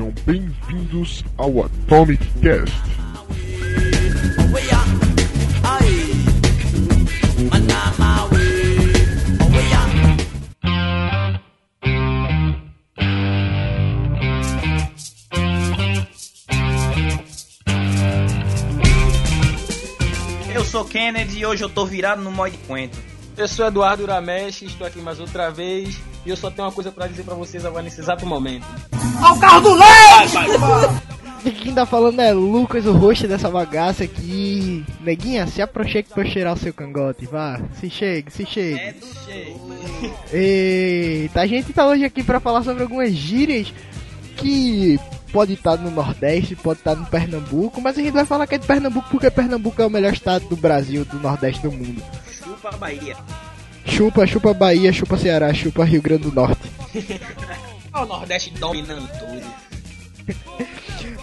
Sejam bem-vindos ao Atomic Cast. Eu sou Kennedy e hoje eu tô virado no mod Quento. Eu sou Eduardo Uramesh, estou aqui mais outra vez e eu só tenho uma coisa pra dizer pra vocês agora nesse exato momento. E quem tá falando é Lucas, o host dessa bagaça aqui. Neguinha, se aproxime pra eu cheirar o seu cangote, vá. Se chegue, se chegue. É do jeito. Eita, a gente tá hoje aqui pra falar sobre algumas gírias que pode estar no Nordeste, pode estar no Pernambuco, mas a gente vai falar que é de Pernambuco porque Pernambuco é o melhor estado do Brasil, do Nordeste do mundo. Chupa a Bahia. Chupa, chupa Bahia, chupa Ceará, chupa Rio Grande do Norte. Olha o Nordeste dominando tudo.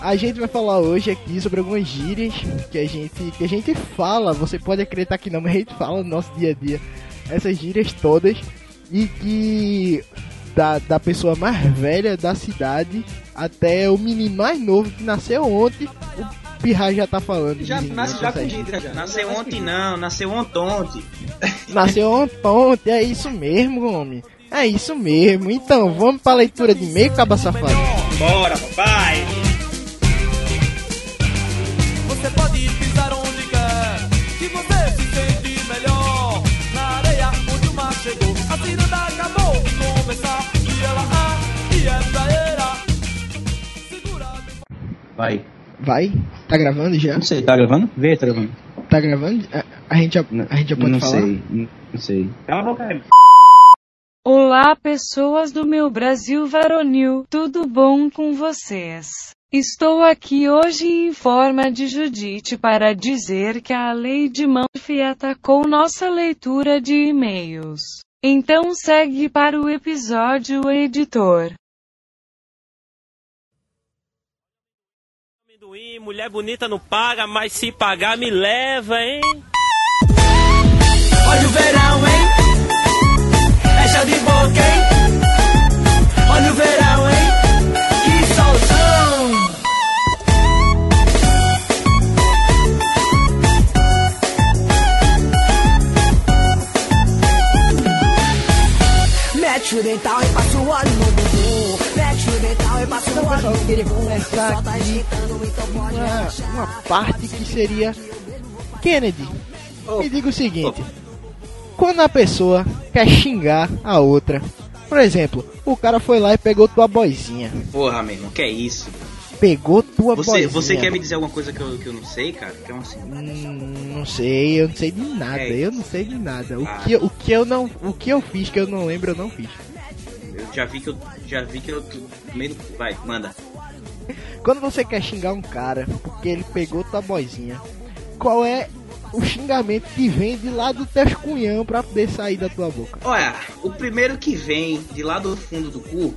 A gente vai falar hoje aqui sobre algumas gírias que a gente que a gente fala, você pode acreditar que não, mas a gente fala no nosso dia a dia essas gírias todas e que da, da pessoa mais velha da cidade até o menino mais novo que nasceu ontem, o Pirra já tá falando. Já de- nasce já com gíria já. Nasceu ontem não, nasceu ontem. Nasceu ontem, é isso mesmo, homem. É isso mesmo. Então, vamos pra leitura de e-mail, caba safado. Bora, papai. Você pode pisar onde quer, que você se sente melhor. Na areia onde o mar chegou, a ciranda acabou de começar. E ela é, e é praeira. Segura bem. Vai. Vai? Tá gravando já? Não sei, tá gravando? Vê, tá gravando. Tá gravando? A, a gente já, a gente já pode não falar? sei, não sei. Cala a boca. Olá, pessoas do meu Brasil varonil, tudo bom com vocês? Estou aqui hoje em forma de Judite para dizer que a lei de Murphy atacou nossa leitura de e-mails. Então segue para o episódio, editor. Amendoim, mulher bonita não paga, mas se pagar me leva, hein? Olha o verão, hein? É chão de boca, hein? Olha o verão, hein? Que solzão! Mete o dental e pessoal, eu queria começar tá aqui uma, uma parte que seria Kennedy. Me diga o seguinte: quando a pessoa quer xingar a outra, por exemplo, o cara foi lá e pegou tua boizinha, Porra, meu irmão, que é isso? pegou tua Você, boizinha. você quer me dizer alguma coisa que eu, que eu não sei, cara? Que é um assim. Hum, não sei, eu não sei de nada, É eu não sei de nada. O Ah. que, o que eu não, o que eu fiz que eu não lembro, eu não fiz. Eu já vi que eu. Já vi que eu. Meio Vai, manda. Quando você quer xingar um cara porque ele pegou tua boizinha, qual é o xingamento que vem de lá do teu cunhão pra poder sair da tua boca? Olha, o primeiro que vem de lá do fundo do cu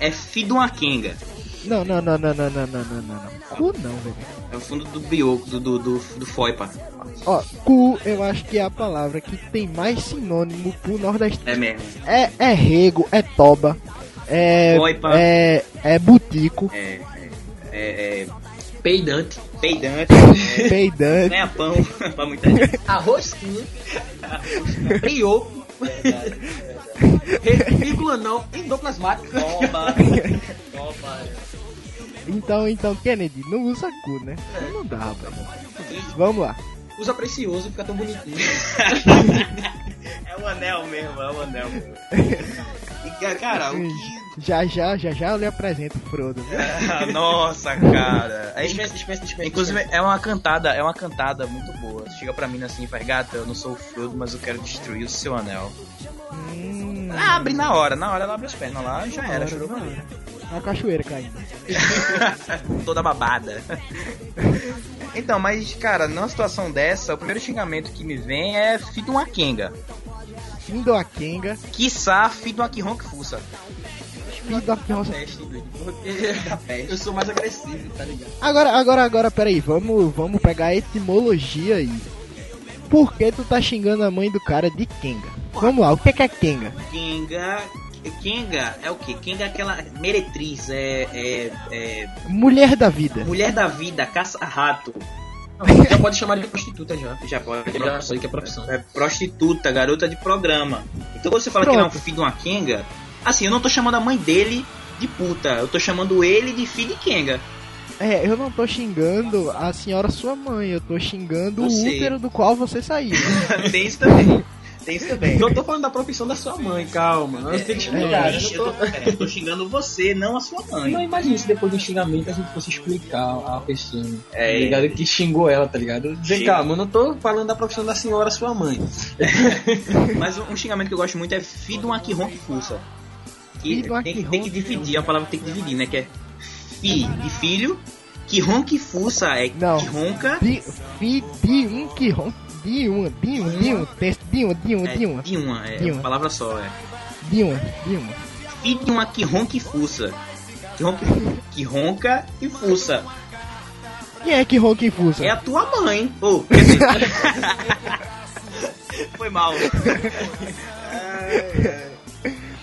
é filho de uma quenga. Não, não, não, não, não, não, não, não, não, não. Cu não, velho. É o fundo do bioco, do, do, do, do foipa. Ó, cu eu acho que é a palavra que tem mais sinônimo pro nordeste. É mesmo. É, é rego, é toba, é. Foipa. É. É butico, É. É. é, é Peidante. peidante. É, peidante. ganha pão pra muita gente. Arrosquinho. Brioco. Vírgula não, endoplasmático. Bomba. Então, então, Kennedy, não usa cu, né? Não dá, rapaz. Vamos lá. Usa precioso, fica tão bonitinho. É o anel mesmo, é o anel. E, ca- cara, o que. Já, já, já, já eu lhe apresento o Frodo. Ah, Nossa, cara. Aí, Dispensa, dispensa, dispensa. Inclusive, é uma cantada, é uma cantada muito boa. Chega pra mim assim e faz, gata, eu não sou o Frodo, mas eu quero destruir o seu anel. Ah, abre na hora, na hora ela abre as pernas lá, já era, chorou pra hora. Uma cachoeira caindo. Toda babada. Então, mas, cara, numa situação dessa, o primeiro xingamento que me vem é filho de uma quenga. Fim do Akenga, Quiçá, filho de uma que ronca fuça. fim do Akenga. Peste. Eu sou mais agressivo, tá ligado? Agora, agora, agora, peraí, vamos, vamos pegar a etimologia aí. Por que tu tá xingando a mãe do cara de Kenga? Vamos lá, o que é que é Kenga? Kenga, Kenga é o quê? Kenga é aquela meretriz, é, é, é Mulher da vida. mulher da vida, caça-rato. Já pode chamar de prostituta já. Já pode. Já sei que é profissão. É prostituta, garota de programa. Então quando você fala que ele é um Pronto. filho de uma Kenga, assim, eu não tô chamando a mãe dele de puta, eu tô chamando ele de filho de Kenga. É, eu não tô xingando a senhora sua mãe, eu tô xingando Você. o útero do qual você saiu. Tem isso também. Tem isso também. Eu tô falando da profissão da sua mãe, calma. Nós temos que Eu explicar. tô- né? eu, tô, eu tô xingando você, não a sua mãe. Não imagina se depois do xingamento a gente fosse explicar a pessoa, É. tá ligado? Que xingou ela, tá ligado? Dizer, Sim. calma, eu não tô falando da profissão da senhora, sua mãe. Mas um xingamento que eu gosto muito é filho de um aquirron que fuça. Que tem, tem que dividir, é uma palavra tem que dividir, né? Que é fi de filho, que ronca e fuça é Não. que ronca, De, fi, de um que ron... Um, de um, texto, de uma, de uma, é uma, é uma palavra só, é. de uma, de uma. Filho de uma que ronca e fuça. Que ronca, que ronca e fuça. Quem é que ronca e fuça? É a tua mãe. Dizer... Foi mal.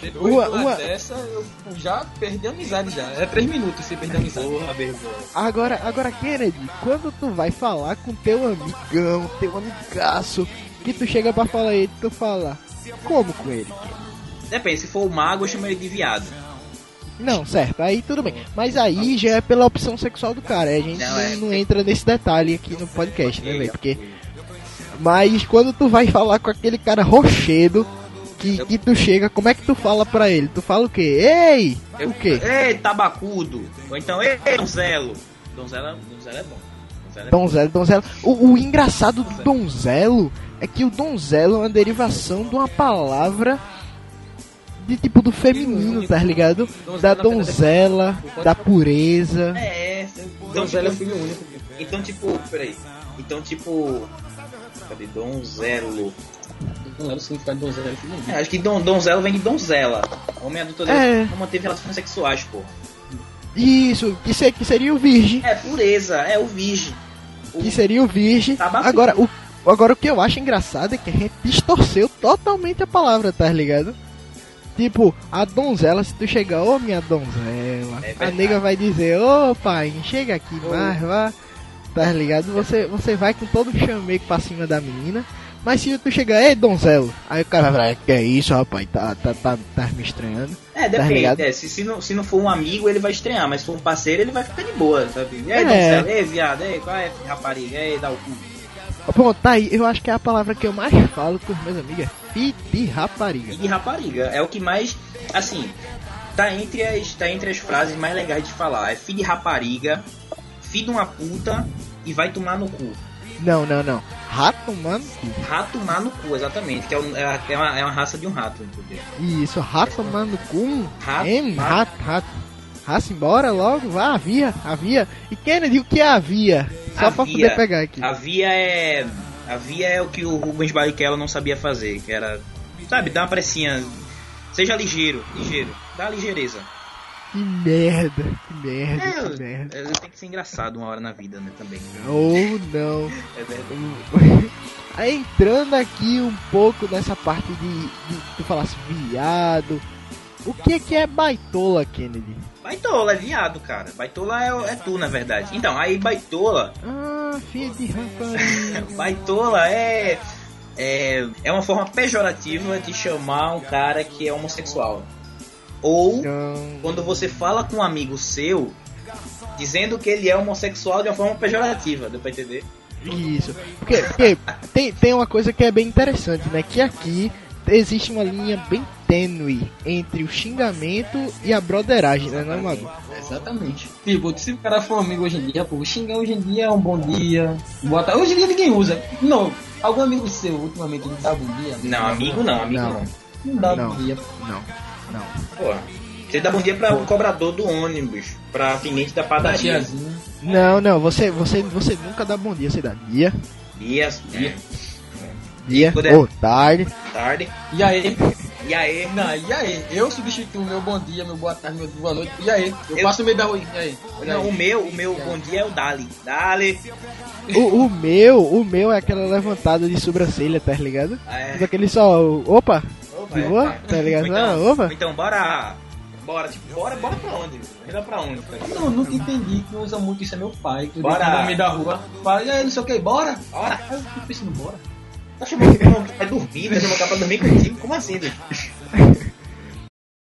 Depois Uma- de uma uma- dessa, eu já perdi a amizade já. É três minutos você perder a amizade. Porra, vergonha. Agora, agora, Kennedy, quando tu vai falar com teu amigão, teu amigaço, que tu chega pra falar ele, tu fala, como com ele? Depende, se for o mago, eu chamo ele de viado. Não, certo, aí tudo bem. Mas aí já é pela opção sexual do cara, a gente Não, não, é- não entra nesse detalhe aqui no podcast, né, velho? Porque... Mas quando tu vai falar com aquele cara rochedo, que, que tu chega, como é que tu fala pra ele? Tu fala o quê? Ei! Eu- O quê? Ei, tabacudo. Ou então, ei, donzelo. Donzela, donzela é bom. É bom. Donzelo, donzelo. O, o engraçado do donzelo é que o donzelo é uma derivação de uma palavra de tipo do feminino, tá ligado? Da donzela, da pureza. É, é. Então, Donzela é tipo, filho único. então, tipo, peraí. Então, tipo. Cadê? Donzelo. Não era o significado de donzela, é. É, acho que don, donzelo vem de donzela. Homem adulto É. não manteve relações sexuais, pô. Isso, que, se- que seria o virgem. É pureza, é o virgem. O- Que seria o virgem. Tabaco. Agora, o, agora o que eu acho engraçado é que a gente distorceu totalmente a palavra, tá ligado? Tipo, a donzela, se tu chegar, ô minha donzela, É a nega vai dizer, ô pai, chega aqui, mais, vá. Tá ligado? Você, você vai com todo o chameco pra cima da menina. Mas se tu chegar, ei donzelo, aí o cara vai, que é isso, rapaz, tá, tá, tá, tá me estranhando. É, depende. ligado? é, se, se, não, se não for um amigo, ele vai estranhar, mas se for um parceiro, ele vai ficar de boa, sabe? Ei, É. donzela, ei, viado, ei, qual é, rapariga, ei, dá o cu. Bom, tá aí, eu acho que é a palavra que eu mais falo com meus amigos é fi de rapariga. E de rapariga, é o que mais, assim, tá entre as, tá entre as frases mais legais de falar. É filho de rapariga, filho de uma puta e vai tomar no cu. Não, não, não. Rato, mano. Rato tomar no cu, exatamente, que é, um- é é uma, é uma raça de um rato, entendeu? Isso, rato, mano, com. Rato, Hein, rato. rato. Raça embora logo, vá, havia, havia. E Kennedy, o que é havia? Só pra Havia. poder pegar aqui. A via é. A via é o que o Rubens Barrichello não sabia fazer, que era. Sabe, dá uma pressinha. Seja ligeiro, ligeiro. Dá ligeireza. Que merda, que merda, É, que merda. é, tem que ser engraçado uma hora na vida, né, também. Ou não. É verdade. Entrando aqui um pouco nessa parte de, de tu falasse viado. O que é que é baitola, Kennedy? Baitola é viado, cara. Baitola é, é tu, na verdade. Então, aí baitola. Ah, filho de rapariga. Baitola é. É, é uma forma pejorativa de chamar um cara que é homossexual. Ou Não. quando você fala com um amigo seu dizendo que ele é homossexual de uma forma pejorativa, deu pra entender? Isso. Porque, porque tem, tem uma coisa que é bem interessante, né? Que aqui existe uma linha bem tênue entre o xingamento e a broderagem, né, não, Mago? Exatamente. Tipo, se o cara for um amigo hoje em dia, pô, xingar hoje em dia é um bom dia. Boa tarde. Hoje em dia ninguém usa. Não. Algum amigo seu ultimamente ele dá bom dia? Não, amigo não, amigo Não. não. Não dá Não. bom dia. Não, não. Pô, você dá bom dia para o cobrador do ônibus, pra atendente da Da padaria. Não, não, você, você, você nunca dá bom dia, você dá dia, Dia, dia, dia, é- ou tarde. tarde. E aí? E aí? Não, e aí? Eu substituo meu bom dia, meu boa tarde, meu boa noite. E aí? Eu, Eu- passo no meio da rua. E aí? E Não, aí? o meu, o meu bom dia é o Dali. Dali. O, o meu, o meu é aquela levantada de sobrancelha, tá ligado? É. Tipo aquele só, opa, vai. boa? Tá ligado? Ah, então, opa. ou então, bora. Bora, tipo, bora, bora pra onde? Bora pra onde? cara? Não, nunca entendi que usa muito isso é meu pai. Que Bora. bora. no meio da rua. Fala, e aí, não sei o que, bora? Bora. Aí eu fico pensando, bora. Tá chamando cara pra dormir, vai chamar o cara pra dormir contigo? Como assim, velho?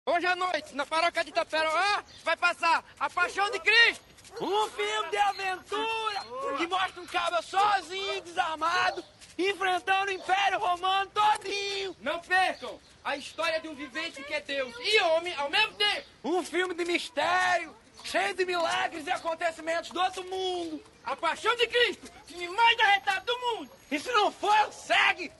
Hoje à noite, na paróquia de Itaperoá, vai passar A Paixão de Cristo. Um filme de aventura que mostra um cabra sozinho, desarmado, enfrentando o Império Romano todinho. Não percam a história de um vivente que é Deus e homem ao mesmo tempo. Um filme de mistério, cheio de milagres e acontecimentos do outro mundo. A Paixão de Cristo, o filme mais arretado do mundo. E se não for, segue!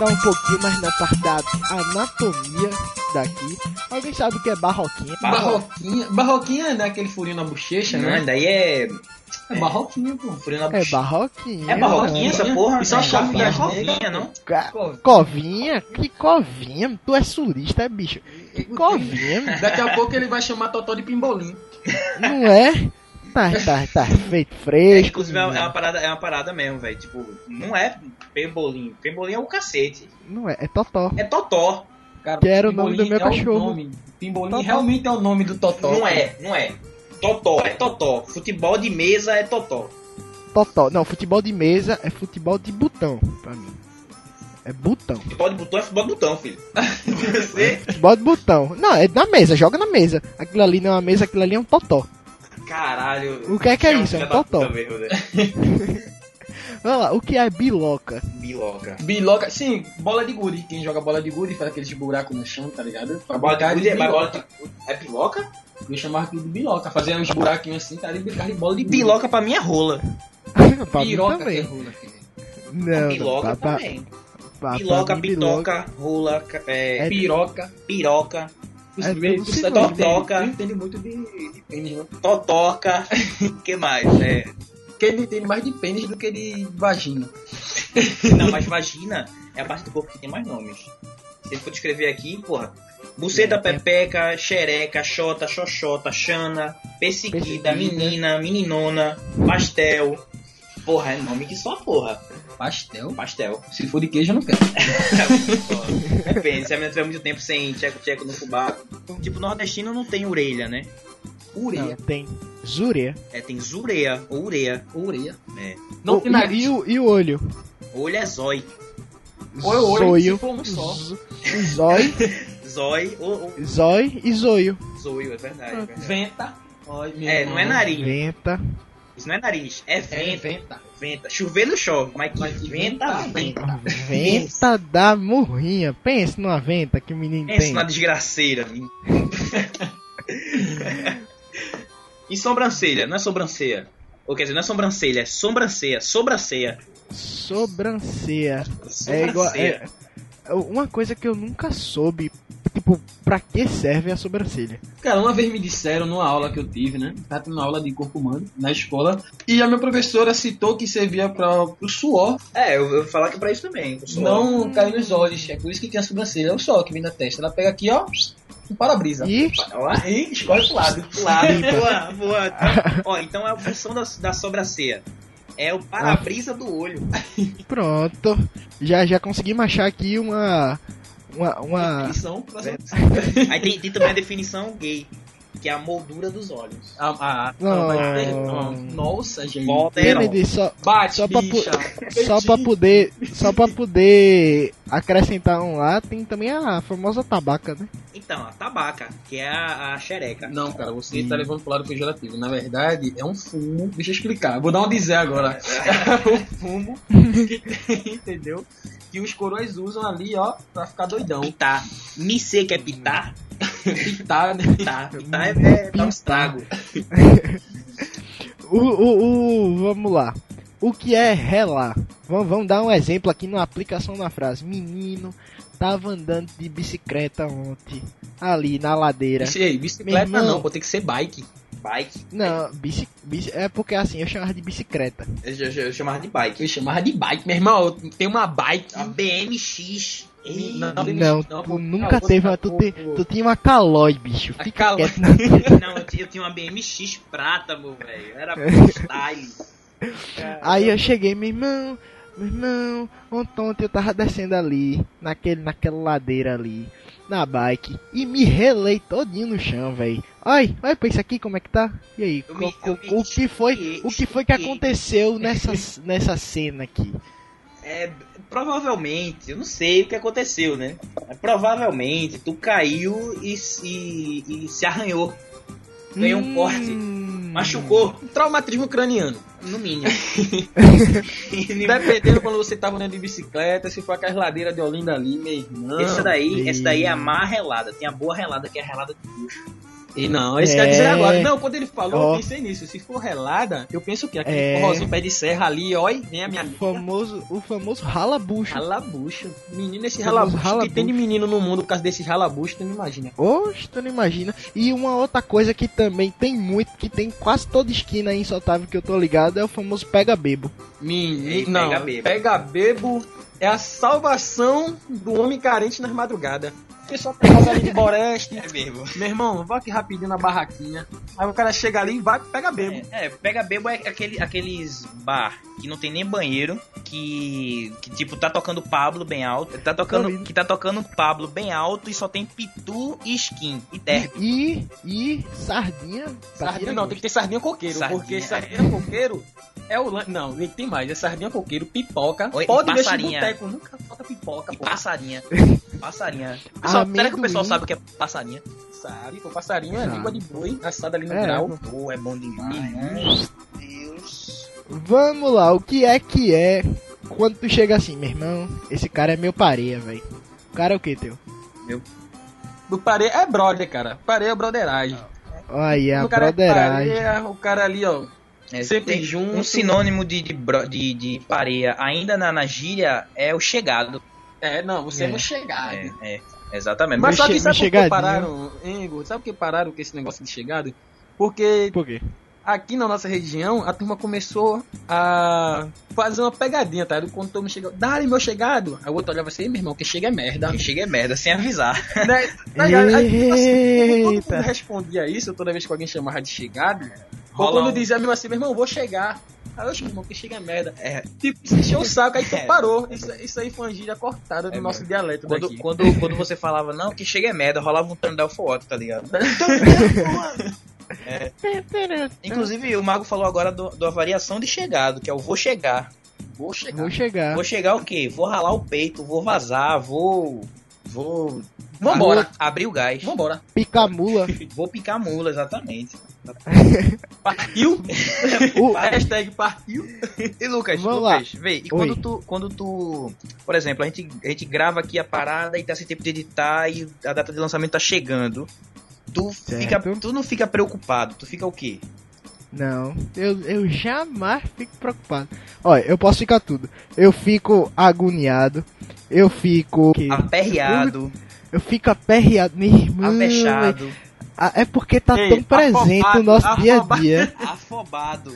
Entrar um pouquinho mais na parte da anatomia daqui. Alguém sabe o que é barroquinha? Barroquinha. Barroquinha é daquele furinho na bochecha, Não, né? daí é. É barroquinha, pô. Frio na É bucha. barroquinha. É barroquinha essa porra? Isso é chave covinha, das covinha, não? Ca- Covinha? Que covinha? Tu é sulista, é bicho? Que covinha? Daqui a pouco ele vai chamar Totó de pimbolim. Não é? Tá, tá, tá feito É, fresco. inclusive é uma, é uma parada, é uma parada mesmo, velho. Tipo, não é pembolim. Pembolim é o cacete. Não é, é totó. É totó. Cara, Que era o nome do meu é cachorro. nome. Pimbolim Totó. realmente é o nome do Totó. Não é, não é. Totó, é totó. Futebol de mesa é totó. Totó. Não, futebol de mesa é futebol de botão, pra mim. É botão. Futebol de botão é futebol de botão, filho. Você, Futebol de botão. Não, é na mesa, joga na mesa. Aquilo ali não é uma mesa, aquilo ali é um totó. caralho. O que é que é um isso? É um totó. mesmo, né? Olha lá, o que é biloca? Biloca. Biloca, sim, bola de gude. Quem joga bola de gude faz aqueles buracos no chão, tá ligado? A bola de gude é, biloca. é biloca? Eu chamava aquilo de biloca. Fazia uns buraquinhos assim, tá ali brincar de bola de gude. Biloca pra mim é rola. pra mim Piroca é também. rola, filho. Não, biloca não, pra, também. pra, Biloca, pra mim, pitoca, rola, ca- é, É- Piroca. piroca, É primeiros- entende- Totoca. não entende muito de, de pênis, não. totoca. que mais? É, Porque ele entende mais de pênis do que de vagina. não, mas vagina é a parte do corpo que tem mais nomes. Se ele for descrever aqui, porra. Buceta, pepeca, xereca, xota, xoxota, xana, perseguida, menina, meninona, pastel. Porra, é nome que só porra. Pastel? Pastel. Se for de queijo, eu não quero. Depende, se a menina tiver muito tempo sem tcheco-tcheco no fubá. Tipo, nordestino não tem orelha, né? Não, Ureia. tem zureia. É, tem zureia ou ureia. Ureia. É. Não O- tem e, nariz. e o, e o olho? Olho é zói. Ou é olho, Zóio. se for um só. Zói, Zói ou, ou zói e zoio. zoio, é verdade. É, verdade. Venta. Meu é não é nariz. Venta. Isso não é nariz, é É venta. venta. Venta. Chover não chove, mas que Mas venta, venta, venta. Venta da murrinha. Pense numa venta que o menino Pensa tem. na desgraceira. e sobrancelha, não é sobrancelha. Ou quer dizer, não é sobrancelha, é sobrancelha, sobrancelha. Sobrancelha. É igual. Sobrancelha. É, uma coisa que eu nunca soube. Tipo, pra que serve a sobrancelha? Cara, uma vez me disseram numa aula que eu tive, né? Tava tendo uma aula de corpo humano na escola. E a minha professora citou que servia para o suor É, eu, eu vou falar que é pra isso também. pro suor. não cair nos olhos. É por isso que tem a sobrancelha. É o suor que vem da testa. Ela pega aqui, ó, um para-brisa. E Ó, E escorre pro lado. Lá, boa, boa. Então, ó, então é a função da, da sobrancelha. É o para-brisa do olho. pronto. Já, já conseguimos achar aqui uma. Uma. uma... Definição pra Aí tem, tem também a definição gay, que é a moldura dos olhos. Ah, ah, Não. ter- não. Nossa, gente. Kennedy, só, Bate, Só pra bicha. só pra poder. Só pra poder acrescentar um lá, tem também a famosa tabaca, né? Então, a tabaca, que é a, a xereca. Não, cara, você tá levando pro lado pejorativo. Na verdade, é um fumo. Deixa eu explicar. Vou dar um dizer agora. É um fumo que tem, entendeu? Que os coroas usam ali, ó, pra ficar doidão. Pitar. Me sei que é pitar? Pitar, né? Pitar. Pitar é, é dar um estrago. O, o, o- vamos lá. O que é relar? Vamos, vamos dar um exemplo aqui na aplicação da frase. Menino tava andando de bicicleta ontem, ali na ladeira. Bici- Ei, bicicleta irmão. não, pô, tem que ser bike. Bike. Não, bici, bici, é porque assim, eu chamava de bicicleta. Eu, eu, eu chamava de bike. Eu chamava de bike, meu irmão. Tem uma bike. A BMX. Ei, Não, Não, não, tu pô, nunca não, teve uma. Tu, te- tu tinha uma calói, bicho. A Fica Calói. quieto. Não. Não, eu tinha, eu tinha uma BMX prata, meu velho. Era freestyle. Aí eu cheguei, meu irmão, meu irmão, ontem, eu tava descendo ali, naquele, naquela ladeira ali, na bike, e me relei todinho no chão, velho. Ai, olha pra isso aqui como é que tá. E aí, me- me o que foi, o que foi que aconteceu nessa, nessa cena aqui? É, provavelmente, eu não sei o que aconteceu, né? Mas provavelmente tu caiu e, se- e se arranhou. Ganhou um corte. Hum. Machucou, Traumatismo craniano. no mínimo. Dependendo quando você tava andando de bicicleta, se for aquelas ladeiras de Olinda ali, meu irmão. essa daí, essa daí é a má relada. Tem a boa relada, que é a relada de bucho. E não, esse É. quer dizer agora. Não, quando ele falou, Ó. eu pensei nisso. Se for relada, eu penso que aquele É. forrozinho pé de serra ali, ó, nem a minha O amiga. famoso, o famoso ralabucho. Ralabucho. Menino, esse Famoso ralabucho. que ralabucho. tem de menino no mundo por causa desse ralabucho, tu não imagina. Oxe, tu não imagina. E uma outra coisa que também tem muito, que tem quase toda esquina aí em Sotável que eu tô ligado, é o famoso pega-bebo. Menino, não, pega bebo. pega bebo é a salvação do homem carente nas madrugadas. O pessoal tá casa ali de Boreste. É mesmo. Meu irmão, vai aqui rapidinho na barraquinha. Aí o cara chega ali e vai, pega bebo. É, é, pega bebo é aquele, aqueles bar que não tem nem banheiro, que, que tipo tá tocando Pablo bem alto, tá tocando, que tá tocando Pablo bem alto e só tem pitu e skin e terra. E, e sardinha. Sardinha não, tem que ter sardinha coqueiro. Sardinha, porque é. sardinha coqueiro é o Não, nem tem mais. É sardinha coqueiro, pipoca. Oi, pode deixar em passarinha. boteco. Nunca falta pipoca, E pô. passarinha. Passarinha. Pessoal, será que o pessoal sabe o que é passarinha? Sabe? Pô, passarinho é Sabe. língua de boi, assada ali no É, grau. Pô, é bom demais. Meu Deus. Vamos lá, o que é que é quando tu chega assim, meu irmão? Esse cara é meu pareia, velho. O cara é o que, teu? Do pare é brother, cara. Pare é broderagem. Aí, a o cara broderagem. é pareia, o cara ali, ó. É, Sempre tem junto. Um sinônimo de, de, de, de pareia, ainda na, na gíria, é o chegado. É, não, você é, É. um chegado. É, é, exatamente. Mas só que sabe por que pararam, hein, Igor? Sabe por que pararam com esse negócio de chegado? Porque Por aqui na nossa região, a turma começou a fazer uma pegadinha, tá? Quando todo mundo chegou, dá meu chegado. Aí o outro olhava assim, "Ei, meu irmão, que chega é merda. Quem chega é merda, sem avisar. né? Ligado? Aí, assim, todo Eita. mundo respondia isso toda vez que alguém chamava de chegado. Ou quando dizia mesmo assim, meu irmão, vou chegar. Meu irmão, que chega é merda. É, Tipo, se encheu o saco, aí tu É. parou. Isso, isso aí foi uma gíria cortada do É nosso mesmo. dialeto quando, daqui. quando, quando você falava, não, que chega é merda, rolava um Tandel Foto, tá ligado? Inclusive, o Mago falou agora do, da variação de chegado, que é o vou chegar. Vou chegar. Vou chegar. Vou chegar o quê? Vou ralar o peito, vou vazar, vou. Vou. Vambora. Vou abrir o gás. Vambora. Pica-mula. Vou picar mula, exatamente. Partiu? O- Hashtag partiu. E Lucas, Vamos Lucas, vê, e Oi. quando tu, quando tu, por exemplo, a gente, a gente grava aqui a parada e tá sem tempo de editar e a data de lançamento tá chegando. Tu, Certo. fica, tu não fica preocupado, tu fica o quê? Não, eu, eu jamais fico preocupado. Olha, eu posso ficar tudo. Eu fico agoniado. Eu fico. Aperreado, Eu fico aperreado. Meu irmão. avexado, Ah, É porque tá Ei, tão presente afobado, no nosso dia a afobado. dia. afobado.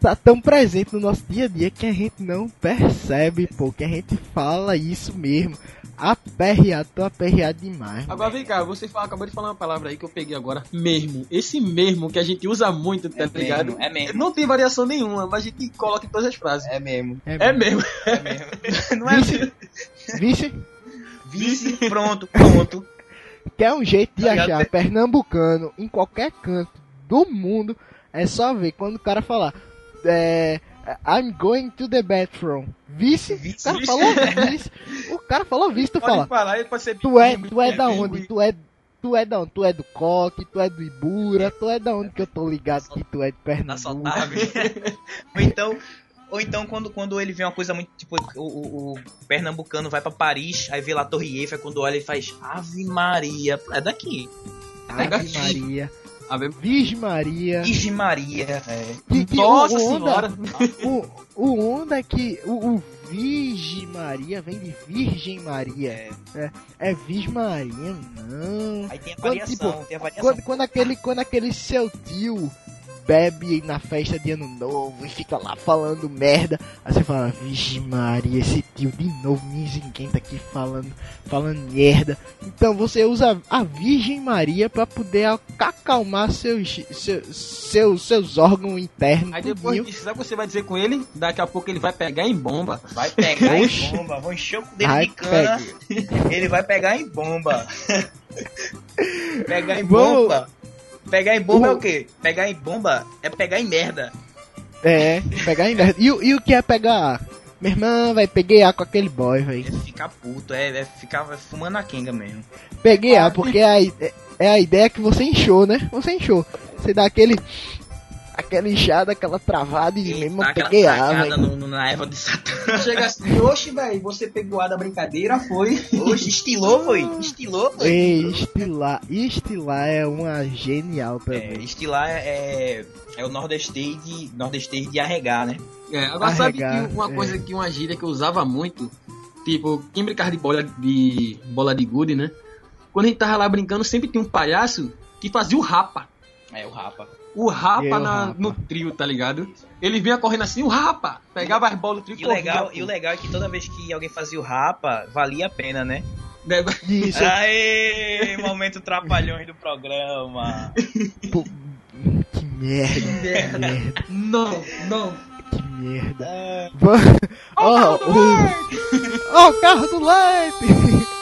Tá tão presente no nosso dia a dia que a gente não percebe, pô. Que a gente fala isso mesmo. Aperreado, tô aperreado demais. Agora vem cá, você fala- acabou de falar uma palavra aí que eu peguei agora. Mesmo. Esse mesmo que a gente usa muito, tá É ligado? mesmo, é mesmo. Não tem variação nenhuma, mas a gente coloca em todas as frases. É mesmo. É mesmo. É mesmo. Não é Vice, vice, vice, pronto, pronto. que é um jeito de Tá achar pernambucano em qualquer canto do mundo. É só ver quando o cara falar. É, I'm going to the bathroom. Vice, Vice, o cara vice. falou vice. O cara falou vice, tu fala. falar, Tu é, tu é da bilíngue. onde? Tu é, tu é da onde? Tu é do Coque, tu é do Ibura, tu é da onde que eu tô ligado que tu é de Tá Pernambuco. saudável. ou então, ou então quando, quando ele vê uma coisa muito tipo o, o, o pernambucano vai pra Paris, aí vê lá a Torre Eiffel, quando olha ele faz Ave Maria, é daqui. Ave Maria. Ave... Virgem Maria. Virgem Maria. É. Que, que Nossa o, o senhora! onda, o, o onda é que o, o Virgem Maria vem de Virgem Maria. É, é Virgem Maria, não. Aí tem a Quando, variação, tipo, tem a variação. Quando, quando, aquele, quando aquele seu tio bebe na festa de ano novo e fica lá falando merda, aí você fala, Vixe Maria, esse tio de novo me tá aqui falando, falando merda. Então você usa a Virgem Maria pra poder acalmar seus, seus, seus, seus órgãos internos. Aí depois tudinho. disso, sabe o que você vai dizer com ele? Daqui a pouco ele vai pegar em bomba. Vai pegar em bomba, vou encher o dedo Ai, de cana. Ele vai pegar em bomba. pegar em bomba. Pegar em bomba é o quê? Pegar em bomba é pegar em merda. É, pegar em merda. E, o- e o que é pegar? Minha irmã vai peguei A com aquele boy, velho. É ficar puto, é, é ficar fumando a quenga mesmo. Peguei A, porque é a, i- é a ideia que você inchou, né? Você inchou. Você dá aquele. Aquela inchada, aquela travada e mesmo Tá peguei A, na erva de Satã. Chega assim, oxe, velho, você pegou a da brincadeira, foi. Oxe, estilou, foi? Estilou, foi? Ei, estilar, estilar é uma genial É, também. estilar é, é o nordestês de, nordestês de arregar, né? É, agora sabe Arregar, que uma é. coisa que uma gíria que eu usava muito, tipo, quem brincava de bola de bola de gude, né? Quando a gente tava lá brincando, sempre tinha um palhaço que fazia o rapa. É o rapa. O rapa, É, o na- rapa. no trio, tá ligado? Ele vinha correndo assim, o rapa! Pegava as bolas do trio E o, legal, e o legal é que toda vez que alguém fazia o rapa, valia a pena, né? Isso, Aê, momento trapalhões do programa. pô, que merda, que merda, Não, não. que merda. Va- Ó, o Ó, o carro do leite!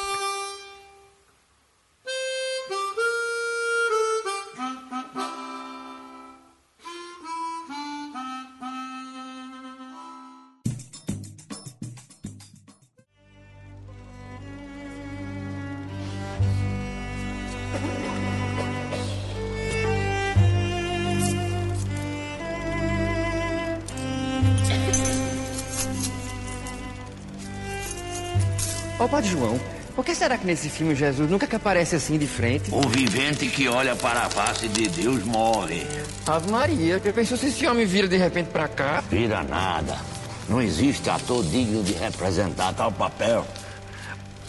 João, por que será que nesse filme Jesus nunca que aparece assim de frente? O vivente que olha para a face de Deus morre. Ave Maria, que pensou se esse homem vira de repente pra cá? Vira nada. Não existe ator digno de representar tal papel.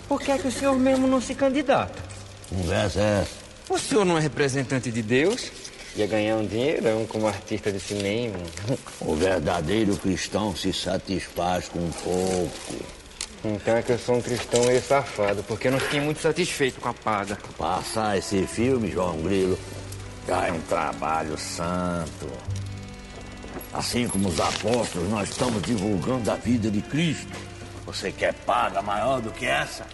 Por que é que o senhor mesmo não se candidata? Conversa é essa. O senhor não é representante de Deus? Ia ganhar um dinheirão como artista de cinema. O verdadeiro cristão se satisfaz com pouco. Então é que eu sou um cristão meio safado, porque eu não fiquei muito satisfeito com a paga. Passar esse filme, João Grilo, já é um trabalho santo. Assim como os apóstolos, nós estamos divulgando a vida de Cristo. Você quer paga maior do que essa?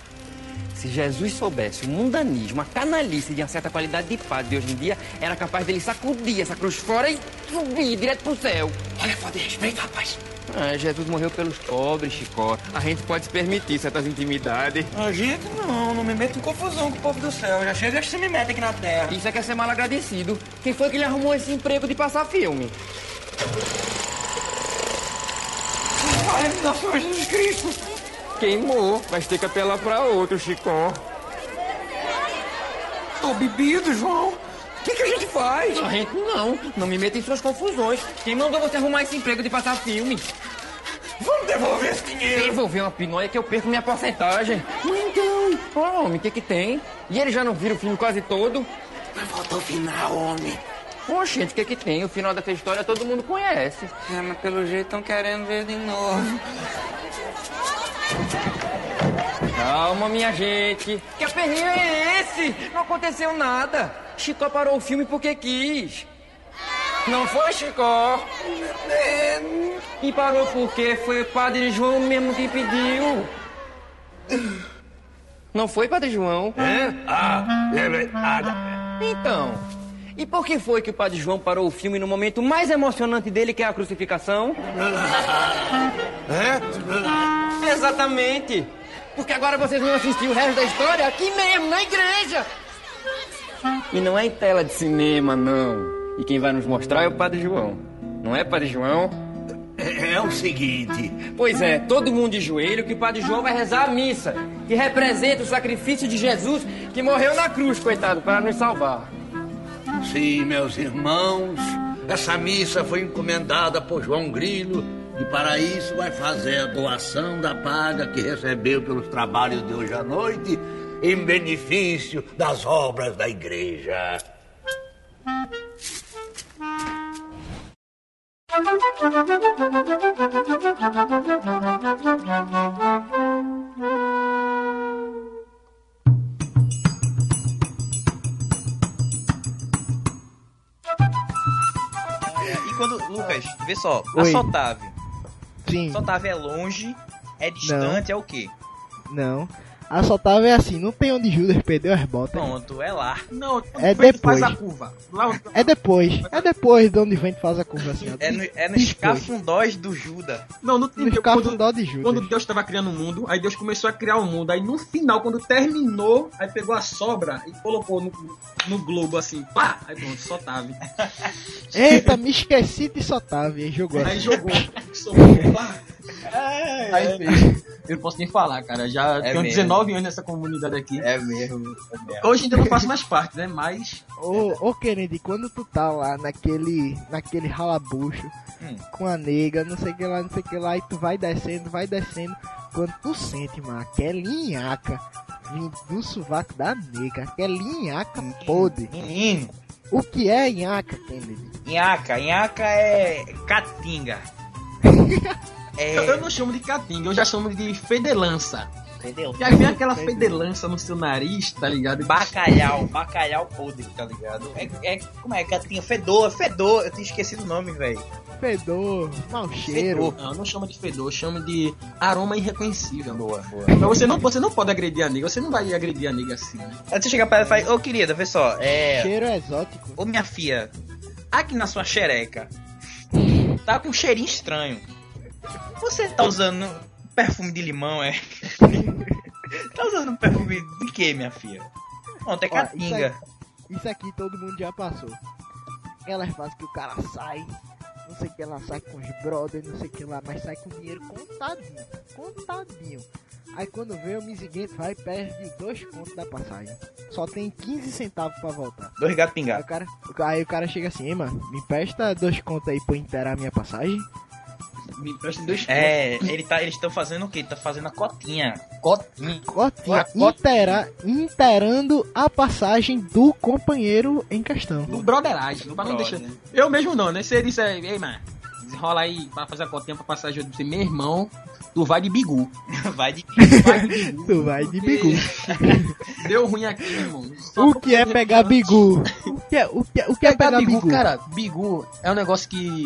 Se Jesus soubesse o mundanismo, a canalice de uma certa qualidade de padre de hoje em dia, era capaz dele sacudir essa cruz fora e subir direto pro céu. Olha, falta de respeito, rapaz. Ah, Jesus morreu pelos pobres, Chicó. A gente pode se permitir certas intimidades. A gente não, não me meto em confusão com o povo do céu. Já chega que você me mete aqui na terra. Isso é que é ser mal agradecido. Quem foi que lhe arrumou esse emprego de passar filme? Olha, nosso Senhor Jesus Cristo. Queimou. Vai ter que apelar pra outro, Chicó. Tô bebido, João. O que, que a gente faz? A gente não. Não me meta em suas confusões. Quem mandou você arrumar esse emprego de passar filme? Vamos devolver esse dinheiro. Devolver uma pinóia que eu perco minha porcentagem. Então, ó, homem, o que que tem? E ele já não vira o filme quase todo? Mas falta o final, homem. Pô, gente, o que que tem? O final dessa história todo mundo conhece. É, mas pelo jeito estão querendo ver de novo. Calma, minha gente. Que aperreio é esse? Não aconteceu nada. Chicó parou o filme porque quis. Não foi, Chicó? E parou porque foi o Padre João mesmo que pediu. Não foi, Padre João? É? Ah, é verdade. Então, e por que foi que o Padre João parou o filme no momento mais emocionante dele, que é a crucificação? É? Exatamente. Porque agora vocês vão assistir o resto da história aqui mesmo, na igreja. E não é em tela de cinema, não. E quem vai nos mostrar é o Padre João. Não é, Padre João? É, é o seguinte. Pois é, todo mundo de joelho que o Padre João vai rezar a missa, que representa o sacrifício de Jesus que morreu na cruz, coitado, para nos salvar. Sim, meus irmãos, essa missa foi encomendada por João Grilo e para isso vai fazer a doação da paga que recebeu pelos trabalhos de hoje à noite em benefício das obras da igreja. E quando, Lucas, vê só, Oi. a Sotávio. Sim. Sotávio é longe, é distante, é o quê? Não. A Sotávio é assim, não tem onde Judas perdeu as botas. Pronto, é lá. Não, É depois. faz a curva. Lá, É depois, é depois de onde o vento faz a curva assim. É no, é no Depois. escafundós do Judas. não, não tem No quando, escafundó de Judas. quando Deus estava criando o mundo, aí Deus começou a criar o mundo. Aí no final, quando terminou, aí pegou a sobra e colocou no, no globo assim, pá! Aí pronto, só tava. Eita, me esqueci de Sotávio e jogou. Aí assim. jogou, soltou, pá! Aí fez. Eu não posso nem falar, cara. Já É tenho mesmo. 19 anos nessa comunidade aqui. É mesmo. É mesmo. Hoje ainda não faço mais parte, né? Mas. Ô, ô Kennedy, quando tu tá lá naquele, naquele ralabucho Hum. com a nega, não sei o que lá, não sei o que lá, e tu vai descendo, vai descendo, quando tu sente, mano, aquela linhaca vindo do sovaco da nega, aquela linhaca podre. Menino, O que é nhaca, Kennedy? nhaca. Nhaca é catinga. Eu, eu É. não chamo de catinga, eu já chamo de fedelança. Entendeu? E aí vem aquela fedelança no seu nariz, tá ligado? Bacalhau, bacalhau podre, tá ligado? É, é como é, catinha? Fedor, fedor. Eu tinha esquecido o nome, velho. Fedor, mau cheiro. Não, não chama de fedor, chama de aroma irreconhecível. Boa, boa. Mas você não, você não pode agredir a nega, você não vai agredir a nega assim, né? Aí você chega pra ela e fala, ô querida, vê só, é. Cheiro exótico. Ô minha filha, aqui na sua xereca, tá com um cheirinho estranho. Você tá usando perfume de limão, é? tá usando perfume de quê, minha filha? Pronto, é isso, catinga. aqui, isso aqui todo mundo já passou. Aquelas fases que o cara sai, não sei o que lá, sai com os brothers, não sei o que lá, mas sai com dinheiro contadinho, contadinho. Aí quando vê o Miziguento vai e perde dois contos da passagem. Só tem 15 centavos pra voltar. Dois gatos Aí o pingados. cara, o ca- aí o cara chega assim, mano, me empresta dois contos aí pra inteirar a minha passagem. Me empresta dois É, ele tá, eles estão fazendo o quê? Tá fazendo a cotinha. Cotinha, A cota- inteira, inteirando a passagem do companheiro em questão. Do broderagem, pra não brother. deixar. Eu mesmo não, né? Se ele disser, ei, mano, desenrola aí pra fazer a cotinha pra passagem de você, meu irmão, tu vai de bigu. Vai de. Vai de bigu. Tu vai de bigu. Deu ruim aqui, meu irmão. Só O que é pegar bigu? O que é, o que é, o que é Pegar pegar bigu, bigu? cara, bigu é um negócio que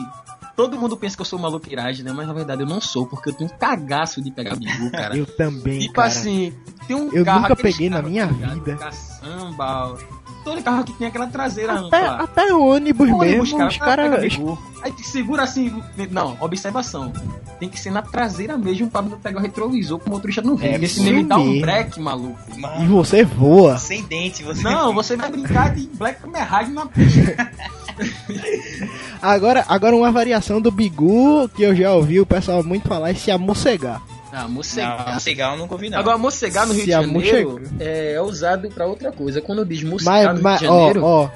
todo mundo pensa que eu sou maluqueiragem, né? Mas na verdade eu não sou, porque eu tenho um cagaço de pegar bigu, cara. Eu também, tipo cara. assim, tem um Eu carro, nunca aqueles peguei na minha vida. Caçamba, todo carro que tem aquela traseira até, ampla. até ônibus, Ônibus, mesmo, os caras... Aí te segura assim, não, observação. Tem que ser na traseira mesmo pra não pegar o retrovisor pro motorista não ver. É Porque senão ele dá um break, maluco. E Mano, você voa. sem dente, você. Não, você vai brincar de Black Rider na pista. Agora, agora uma variação do bigu que eu já ouvi o pessoal muito falar é se amossegar. Ah, Não, mocegar. cigarro eu nunca ouvi, não. Agora, mocegar no Rio Se de Janeiro amochega. é, é usado pra outra coisa. Quando diz mocegar Mas, no mas Rio de ó, Janeiro... ó,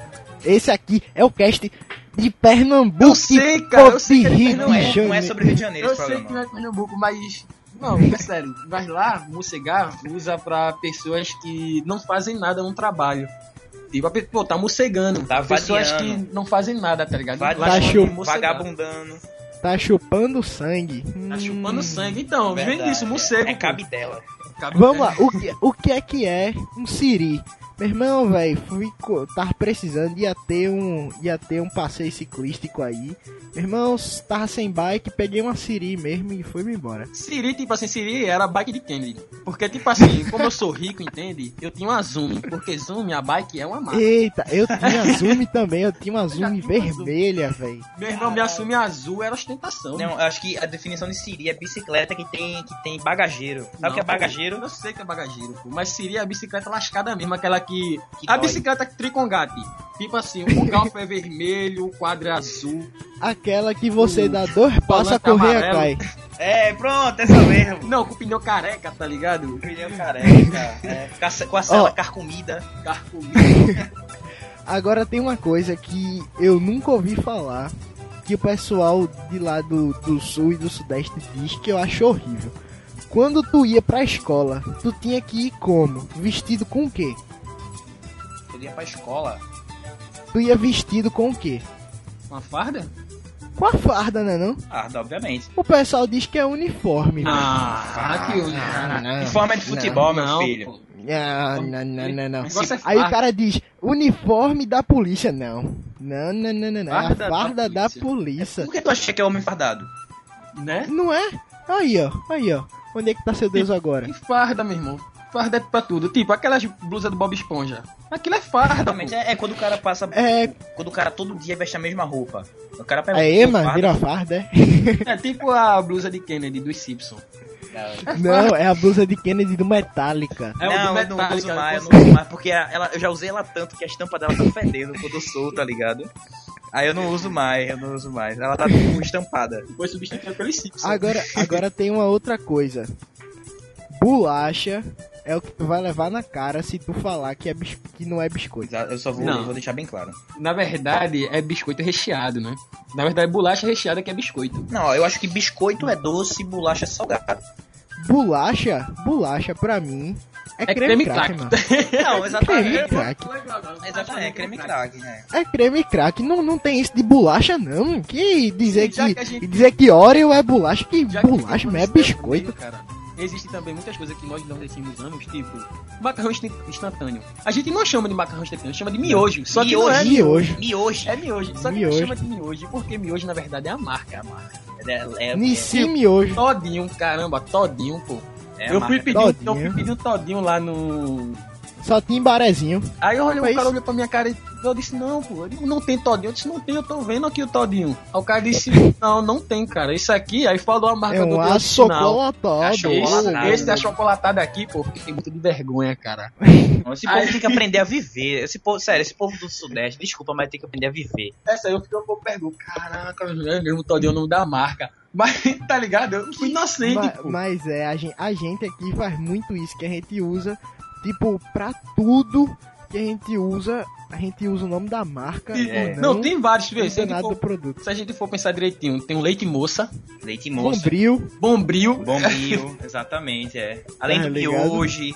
esse aqui é o cast de Pernambuco. Eu sei, cara, eu sei que não, de é, não é sobre Rio de Janeiro Eu sei programa. que não é Pernambuco, mas... Não, é sério. Mas lá, mocegar usa pra pessoas que não fazem nada no trabalho. Tipo, pô, tá mocegando. Tá pessoas vadiando. que não fazem nada, tá ligado? Vai Lá Tá mocegar. Vagabundando. Tá chupando sangue. Tá chupando sangue. Então, vem Verdade. disso, morcego. É pô. cabidela. Cabe- Vamos lá, o que, o que é que é um siri? Meu irmão, velho, fui co- tava precisando, ia ter um, ia ter um passeio ciclístico aí. Meu irmão, tava sem bike, peguei uma siri mesmo e fui-me embora. Siri, tipo assim, Siri era a bike de Kennedy. Porque, tipo assim, como eu sou rico, entende? Eu tinha uma Zoom. Porque Zoom, a bike é uma marca. Eita, eu tinha zoom também, eu tinha uma zoom vermelha, velho. Meu irmão, me assume azul era ostentação. Não, eu acho que a definição de Siri é bicicleta que tem, que tem bagageiro. Sabe Não, o que é bagageiro? Eu sei que é bagageiro, pô. Mas Siri é a bicicleta lascada mesmo, aquela que. Que a dói. bicicleta tricongate. Tipo assim, o galfo é vermelho, o quadro é azul. Aquela que você O dá dois passos, a amarelo. cai. É, pronto, essa mesmo. Não, com o pneu careca, tá ligado? Pneu careca. É, com a- cela Ó. carcomida. Carcomido. Agora tem uma coisa que eu nunca ouvi falar, que o pessoal de lá do, do sul e do sudeste diz que eu acho horrível. Quando tu ia pra escola, tu tinha que ir como? Vestido com o quê? Eu ia pra escola. Tu ia vestido com o quê? Uma farda? Com a farda, né não? Farda, obviamente. O pessoal diz que é uniforme. Ah, que não, não. Uniforme é de futebol, meu Não, filho. pô. Ah, não, não, não, não. negócio é Aí o cara diz, uniforme da polícia. Não. Não, não, não, não, não. É a Farda da polícia. polícia. Por que tu acha que é homem fardado? Né? Não é? Aí, ó. Aí, ó. Onde é que tá seu Deus agora? E farda, meu irmão. Farda é pra tudo. Tipo, aquelas blusas do Bob Esponja. Aquilo é farda. É, é quando o cara passa. É, Quando o cara todo dia veste a mesma roupa. O cara pega é ema, farda, vira farda, é? É tipo a blusa de Kennedy dos Simpsons. Não, é a blusa de Kennedy do Metallica. É o não, do eu não uso Metallica, mais, eu não uso mais, porque ela, eu já usei ela tanto que a estampa dela tá fedendo quando eu sou, tá ligado? Aí eu não uso mais, eu não uso mais. Ela tá tipo, estampada. Foi substituída pelos Simpsons. Agora, agora tem uma outra coisa. Bolacha é o que tu vai levar na cara se tu falar que, é bis- que não é biscoito. Eu só vou, Não. vou deixar bem claro. Na verdade, é biscoito recheado, né? Na verdade, bolacha recheada que é biscoito. Não, eu acho que biscoito é doce e bolacha é salgado. Bolacha, bolacha pra mim é, É creme, creme crack, crack. mano. Não, exatamente. Creme crack. Exatamente, é creme crack, né? É creme crack, não, não tem isso de bolacha não. Que dizer que, que gente- dizer que Oreo é bolacha, que Já bolacha, tem mas é biscoito. meio, cara, Existem também muitas coisas que nós nordestinos usamos, tipo macarrão instan- instantâneo. A gente não chama de macarrão instantâneo, chama de miojo. Só que não é Miojo. Miojo. É miojo. Só que Miojo. não chama de miojo, porque miojo na verdade é a marca. É a marca. É, é, Nissim miojo. Todinho, caramba, todinho, pô. é eu, fui pedir, eu fui pedir um todinho lá no. Só tinha barezinho. Aí eu olhei, o cara olhou pra minha cara e eu disse, não, pô, eu digo, não tem todinho. Eu disse, não tem, eu tô vendo aqui o todinho. Aí o cara disse, não, não tem, cara. Isso aqui, aí falou a marca É do um original. achocolatado. Achocolatado. Esse, esse achocolatado aqui, pô, fiquei muito de vergonha, cara. Esse povo tem que aprender a viver. Esse povo, sério, esse povo do Sudeste, desculpa, mas tem que aprender a viver. Essa aí eu fiquei um pouco pergunto, caraca, é mesmo todinho o nome da marca. Mas, tá ligado? Eu fui inocente, Ma- pô. mas é, a gente, a gente aqui faz muito isso, que a gente usa, tipo, pra tudo que a gente usa, a gente usa o nome da marca. É. não, Não, tem vários, vê, se, tem a gente nada do for, produto. se a gente for pensar direitinho, tem o leite moça, Leite moça. Bombril, bombril, Bombril, exatamente, é. Além Tá do miojo,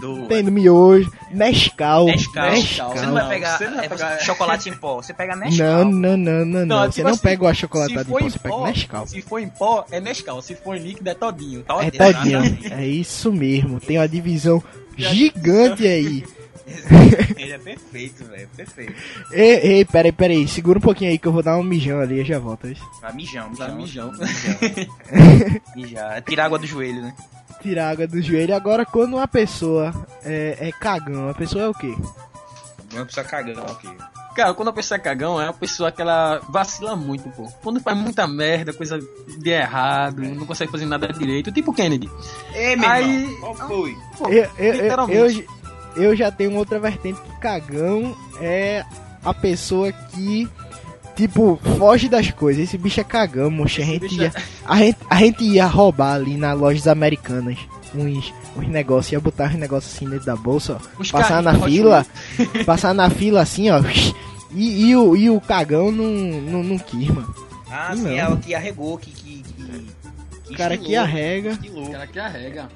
do tem no miojo, Nescau. Nescau. Nescau. Você não vai pegar, não vai é, pegar- chocolate em pó, você pega Não, Nescau. não, não, não, não. Não, Você tipo não assim, pega o de for pó, em você pega Nescau. Se for em pó, é Nescau. Se for em líquido, é todinho. Todinho, É todinho. exatamente. É isso mesmo. Tem uma divisão gigante aí. Ele é perfeito, velho, perfeito. Ei, ei, peraí, peraí. Segura um pouquinho aí que eu vou dar um mijão ali e já volto. Vai mijão, Vai mijão. mijão. Mijar. Tira água do joelho, né? Tirar água do joelho. Agora, quando uma pessoa é, é cagão, a pessoa é o quê? Uma pessoa cagando aqui. Cara, quando a pessoa é cagão, é uma pessoa que ela vacila muito, pô. Quando faz muita merda, coisa de errado, não consegue fazer nada direito. Tipo Kennedy. Ei, meu Aí- irmão, qual foi? Pô, Eu, eu, eu, literalmente. eu, eu já tenho outra vertente que cagão é a pessoa que, tipo, foge das coisas. Esse bicho é cagão, moxa. A gente, bicho ia, a, gente, a gente ia roubar ali nas lojas americanas uns, uns negócios, ia botar uns negócios assim dentro da bolsa, ó, passar na fila, passar na fila assim, ó. E, e, o, e o cagão não, não, não quis, mano. Ah, sim, ela que arregou, que. que, que, que O cara que estilou, arrega. estilou. Cara que arrega.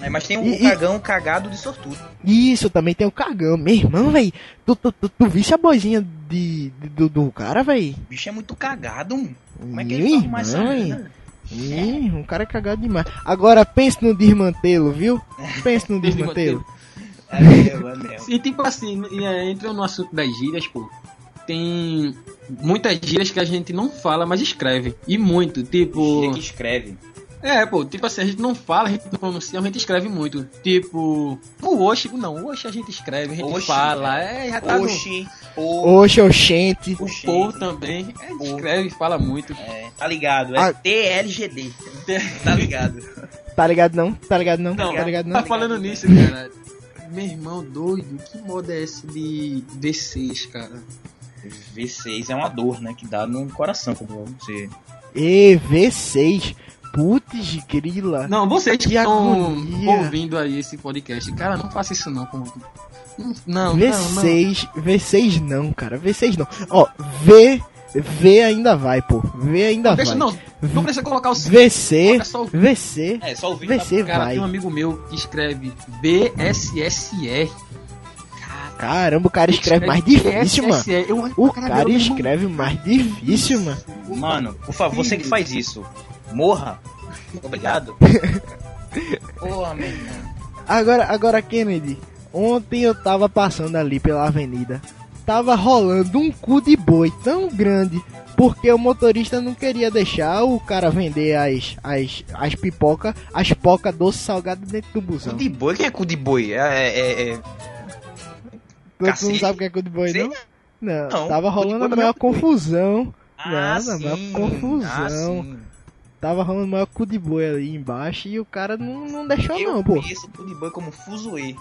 É, mas tem o E- e- cagão cagado de sortudo. Isso, também tem o cagão. Meu irmão, velho, tu, tu, tu, tu visse a boizinha de, de- do, do cara, velho? O bicho é muito cagado, mano. Como é que Meu ele faz mais essa irmão, vida? Ih, um cara é cagado demais. Agora pense no desmantelo, viu? Pense no desmantelo. É mesmo, é mesmo. E tipo assim, entra no assunto das gírias, pô. Tem muitas gírias que a gente não fala, mas escreve. E muito, tipo. Gíria que escreve. É, pô, tipo assim, a gente não fala, a gente não pronuncia, a gente escreve muito. Tipo, o oxe, não, o oxe a gente escreve, a gente Oxe, fala, é, já tá no- Oxi, pô, Oxe, oxente. O pô também, a gente escreve, fala muito. é, tá ligado? É Ah. TLGD. Tá ligado? Tá ligado não? Tá ligado não? Não, tá ligado Tá não? falando nisso, cara. Meu irmão doido, que moda é esse de V6, cara? V6 é uma dor, né? Que dá no coração quando você. E V6. Putz, grila. Não, vocês que Que estão agonia. ouvindo aí esse podcast, cara, não faça isso não. com- Não, não, não. V6, V6 não, cara. V6 não. Ó, V, V ainda vai, pô. V ainda Não, deixa, vai. não, não precisa colocar o VC, o- VC, É, só ouvir. VC Cara, vai. tem um amigo meu que escreve BSSR. Caramba, o cara escreve mais difícil, mano. Eu O cara dele, escreve mais difícil, mano. Mano, por favor, você que faz isso, morra. Obrigado. Porra, meu. Agora, agora, Kennedy, ontem eu tava passando ali pela avenida. Tava rolando um cu de boi tão grande. Porque o motorista não queria deixar o cara vender as, as, as pipoca, as poca doce salgada dentro do Cu busão. de boi? O que é cu de boi? É. é, é- Tu, tu não sabe o que é cu de boi, não? Não, Não, tava cu rolando boi a pra maior é cu boi. confusão. Ah, Não, não, sim. confusão. Ah, sim. Tava rolando o maior cu de boi ali embaixo e o cara não, não deixou Eu não, pô. conheço cu de boi como fuzuê.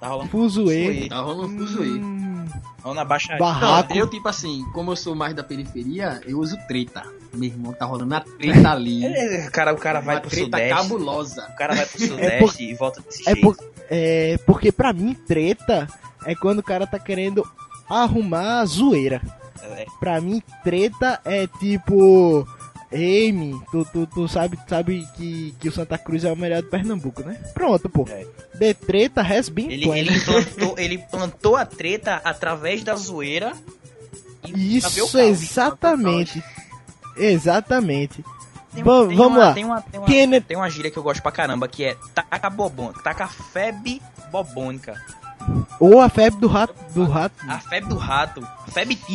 Tá rolando Fuzuê. Tá rolando fuzuê. Hum, rolando na baixaria. barraco. Não, eu, tipo assim, como eu sou mais da periferia, eu uso treta. Meu irmão, tá rolando a treta ali. É, cara, o cara vai Uma pro treta sudeste. cabulosa. O cara vai pro sudeste É por- e volta desse É, jeito. por, é porque pra mim treta é quando o cara tá querendo arrumar a zoeira. É. Pra mim treta é tipo. Mi, tu, tu, tu sabe, sabe que, que o Santa Cruz é o melhor do Pernambuco, né? Pronto, pô. É. The treta has been Ele, planned. ele, plantou, ele plantou a treta através da zoeira. e Isso, exatamente. Exatamente. Tem, tem vamos uma, lá. Tem uma, tem, uma, Kenneth- tem uma gíria que eu gosto pra caramba, que é taca bobônica. Taca febre bobônica. Ou a febre do rato. Do rato. A febre do rato. A febre.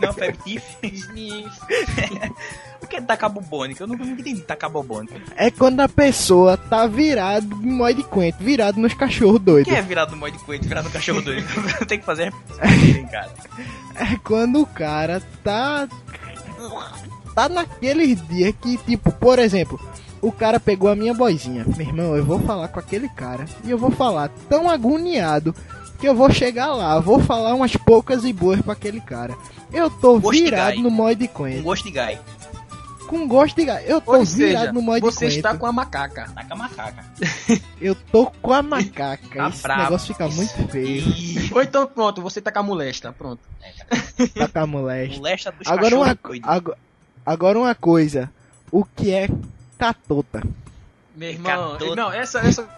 Não, febre o que é taca bobônica? Eu nunca entendi taca bobônica. É quando a pessoa tá virado em modo de coentro, virado nos cachorros O doidos. que é virado no modo de coelho, virado no cachorro doido? Tem que fazer cara. É quando o cara tá. Tá naqueles dias que, tipo, por exemplo, o cara pegou a minha boizinha. Meu irmão, eu vou falar com aquele cara. E eu vou falar tão agoniado que eu vou chegar lá, vou falar umas poucas e boas pra aquele cara. Eu tô de virado gai. no modo de Com coentro. gosto de gai. Com gosto de gai. Eu tô Ou virado seja, no modo de você coentro. está com a macaca. Taca macaca. Eu tô com a macaca. Tá Esse bravo. negócio fica muito feio. Ih, Ou então, pronto, você tá com a molesta. Pronto. Tá com a molesta. molesta dos Agora uma, agora, agora uma coisa. O que é catota? Meu irmão, Catota. não, essa, essa. Eu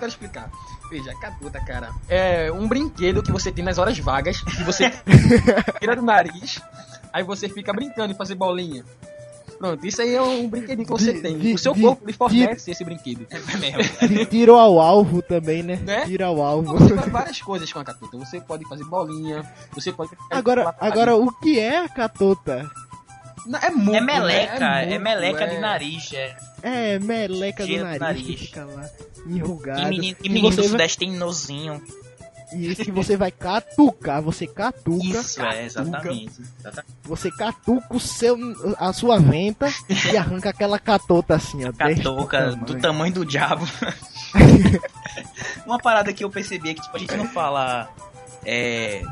quero explicar. Veja, catota, cara. É um brinquedo que você tem nas horas vagas, que você tira do nariz, aí você fica brincando em fazer bolinha. Pronto, isso aí é um brinquedinho que você De- tem. de- o seu de- corpo lhe fornece esse brinquedo. É mesmo. Tiro ao alvo também, né? Né? Tiro ao alvo. Você faz várias coisas com a catota. Você pode fazer bolinha, você pode. Agora, agora o que é a catota? É muito. É meleca, né? é, muito, meleca é- de nariz, é. É meleca Gelo do nariz, nariz. que fica lá enrugado. E menino, e menino do vai- Sudeste tem nozinho. E isso que você vai catucar, você catuca, Isso, catuca, é, exatamente. Exatamente. você catuca o seu, a sua venta e arranca aquela catota assim, ó. Catoca do tamanho. tamanho do diabo. Uma parada que eu percebi é que tipo, a gente não fala. É.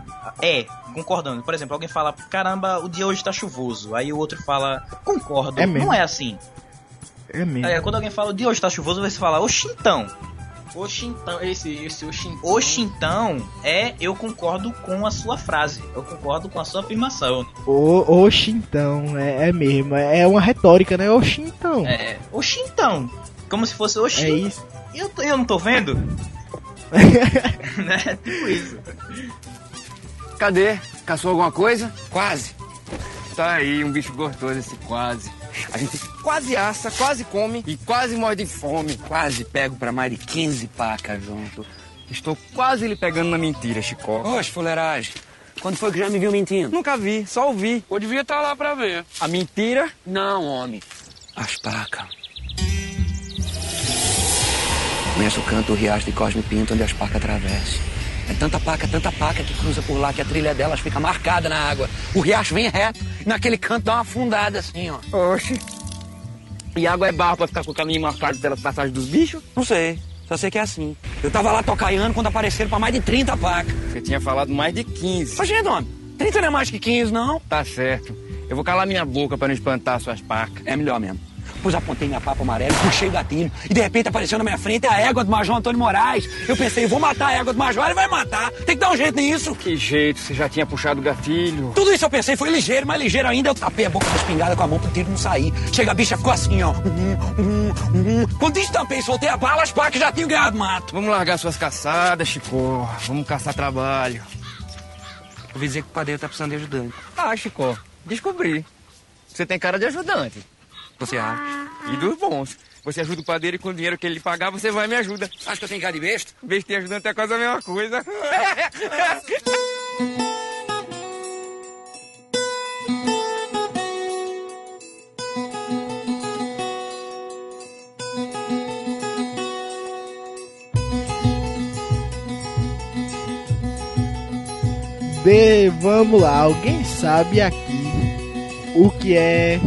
É, concordando. Por exemplo, alguém fala, caramba, o dia hoje tá chuvoso. Aí o outro fala, concordo. É mesmo. não é assim. É mesmo. É, quando alguém fala, o dia hoje tá chuvoso, você fala, oxi então. Oxi, então, esse, esse oxi, então. Oxi então é eu concordo com a sua frase. Eu concordo com a sua afirmação. O, oxi então, é, é mesmo. É uma retórica, né? Oxi então. É, oxi então. Como se fosse oxi. É isso. Eu, eu não tô vendo? né? Tipo isso. Cadê? Caçou alguma coisa? Quase. Tá aí, um bicho gostoso esse quase. A gente quase assa, quase come e quase morre de fome. Quase pego pra mais de 15 pacas junto. Estou quase lhe pegando na mentira, Chicó. Oxe, fuleiragem. Quando foi que já me viu mentindo? Nunca vi, só ouvi. Eu devia estar lá pra ver. A mentira? Não, homem. As pacas. Conheço o canto, o riacho de Cosme Pinto, onde as pacas atravessam. É tanta paca, tanta paca que cruza por lá que a trilha delas fica marcada na água. O riacho vem reto e naquele canto dá uma afundada assim, ó. Oxe. E água é barro pra ficar com o caminho marcado pelas passagens dos bichos? Não sei, só sei que é assim. Eu tava lá tocaiando quando apareceram pra mais de 30 pacas. Você tinha falado mais de 15. Mas, gente, homem, 30 não é mais que 15, não. Tá certo. Eu vou calar minha boca pra não espantar suas pacas. É melhor mesmo. Pois apontei minha papa amarela, puxei o gatilho. E de repente apareceu na minha frente a égua do Major Antônio Moraes. Eu pensei, vou matar a égua do Major, ele vai matar. Tem que dar um jeito nisso. Que jeito, você já tinha puxado o gatilho. Tudo isso eu pensei, foi ligeiro, mais ligeiro ainda. Eu tapei a boca da espingarda com a mão pro tiro não sair. Chega a bicha, ficou assim, ó. Uhum, uhum, uhum. Quando estampei soltei a bala, as pacas já tinham ganhado mato. Vamos largar suas caçadas, Chico. Vamos caçar trabalho. Vi dizer que o padeiro tá precisando de ajudante. Ah, Chico, descobri. Você tem cara de ajudante. Você acha? E dos bons. Você ajuda o padeiro e com o dinheiro que ele pagar, você vai e me ajuda. Acho que eu tenho cara de besta? Besta e ajudante é quase a mesma coisa. De, vamos lá, alguém sabe aqui o que é.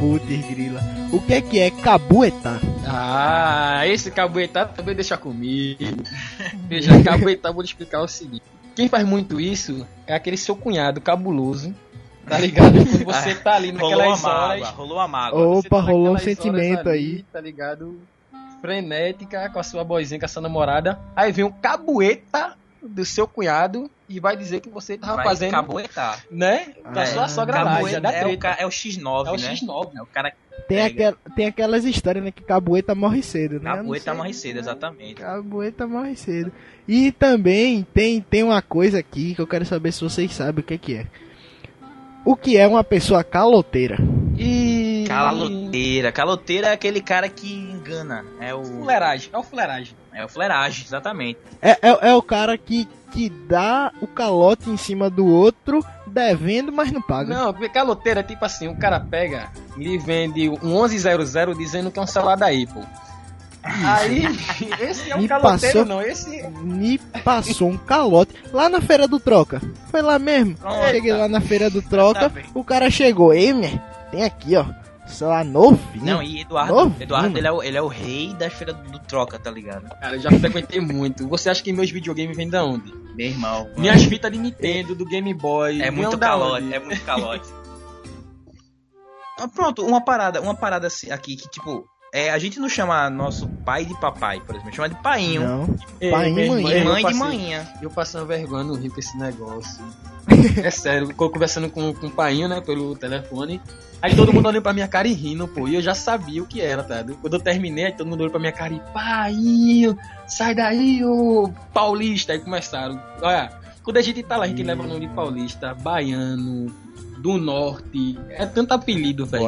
Putz, grila. O que é que é cabuetar? Ah, esse cabuetá também deixa comigo. Veja, cabuetá, vou explicar o seguinte. Quem faz muito isso é aquele seu cunhado cabuloso, tá ligado? Quando você tá ali Rolou naquelas horas... mágoa, rolou uma mágoa. Você Opa, tá rolou um horas sentimento ali, aí. Tá ligado? Frenética, com a sua boizinha, com a sua namorada. Aí vem um cabueta do seu cunhado e vai dizer que você tava Vai fazendo... cabuetar. Né? Da É, sua sogra lá, já dá é, o, é o X9, É o né? X9. É o cara Tem, aquel, tem aquelas histórias, né? Que cabueta morre cedo, né? Sei. morre cedo, exatamente. Cabueta morre cedo. E também tem, tem uma coisa aqui que eu quero saber se vocês sabem o que, que é. O que é uma pessoa caloteira? E... Caloteira. Caloteira é aquele cara que engana. É o. Fuleiragem, é o fuleiragem. É o fleragem, exatamente. É, é, é o cara que, que dá o calote em cima do outro, devendo, mas não paga. Não, porque caloteira é tipo assim, o cara pega e lhe vende um 1100 dizendo que é um celular da Apple. Aí, esse é um Me caloteiro passou- não, esse Me passou um calote lá na feira do Troca. Foi lá mesmo. Pronto. Cheguei lá na feira do Troca, Tá o cara chegou. Ei, minha, tem aqui, ó. Celular novinho. Não, e Eduardo, Novinho. Eduardo ele, é o, ele é o rei da feira do, troca, tá ligado? Cara, eu já frequentei muito. Você acha que meus videogames vêm da onde? Meu irmão. Minhas fitas de Nintendo, do Game Boy. É muito calote, é muito calote. Ah, Pronto, uma parada, uma parada assim, aqui que tipo, é, a gente não chama nosso pai de papai, por exemplo, chama de painho. Não. Pai e mãe. E mãe de manhinha. Eu uma vergonha no Rio com esse negócio. É sério, eu conversando com, com o painho, né, pelo telefone. Aí todo mundo olhando pra minha cara e rindo, pô. E eu já sabia o que era, tá? Quando eu terminei, aí todo mundo olhou pra minha cara e painho, sai daí, ô paulista. Aí começaram. Olha, quando a gente tá lá, a gente leva o nome de paulista, baiano, do norte. É tanto apelido, velho.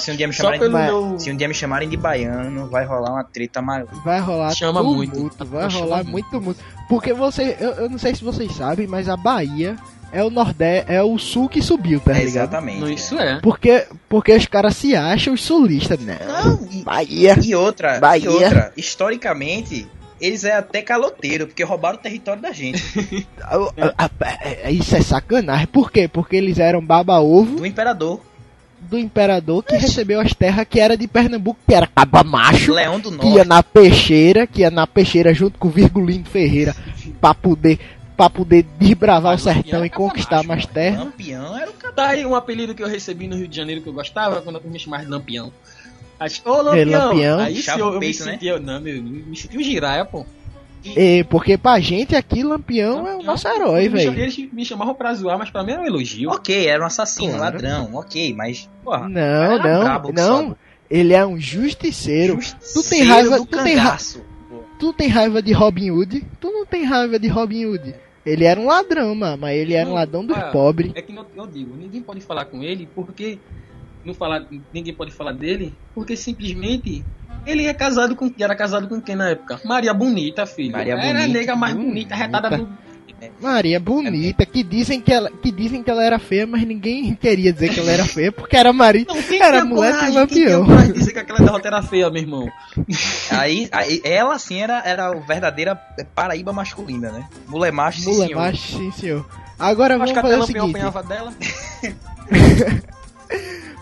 Se um dia me chamarem pelo de, meu. se um dia me chamarem de baiano, vai rolar uma treta maior. Vai rolar Chama tumulto, muito. vai rolar muito, muito. Porque você, eu, eu não sei se vocês sabem, mas a Bahia é o Nordeste, é o sul que subiu, tá É, ligado? exatamente. Não, isso é. Porque, porque os caras se acham os sulistas, né? Não, e, Bahia. e outra, Bahia. e outra, historicamente, eles é até caloteiro, porque roubaram o território da gente. É- Isso é sacanagem. Por quê? Porque eles eram baba-ovo Do imperador. do imperador que recebeu as terras que era de Pernambuco, que era caba macho, Leão do que ia Norte. na peixeira, que ia na peixeira junto com o Virgulino Ferreira pra poder, pra poder desbravar o sertão e conquistar mais terras. Lampião era o cara. Tá aí um apelido que eu recebi no Rio de Janeiro que eu gostava, quando eu me chamava de Lampião. Ô, É, Lampião! Lampião. Aí sim Chava eu, eu me né? senti, eu, não, meu, me senti um giraia, pô. É, porque pra gente aqui, Lampião é o nosso herói, velho. Eles me chamavam pra zoar, mas pra mim era um elogio. Ok, era um assassino, Claro. ladrão, ok, mas. Porra, Não, não, não. Ele é um justiceiro. Tu tem Justiceiro raiva, do tu tem, ra tu tem raiva de Robin Hood? Tu não tem raiva de Robin Hood. Ele era um ladrão, mano, mas ele era um Não, ladrão dos ah, pobres. É que eu, eu digo, ninguém pode falar com ele porque. Não falar, ninguém pode falar dele, porque simplesmente ele é casado com. Era casado com quem na época? Maria Bonita, filho. Maria era a Bonita. nega mais bonita, retada do. Maria bonita, que dizem que ela, que dizem que ela era feia, mas ninguém queria dizer que ela era feia, porque era Maria, Não, quem era mulher coragem? Quem lampião. dizer que aquela derrota era feia, meu irmão. Aí, aí, ela assim era, era a verdadeira Paraíba masculina, né? Mulher macho, sim, Mulher senhor. macho, sim senhor. Agora Acho vamos fazer o seguinte. apanhava dela.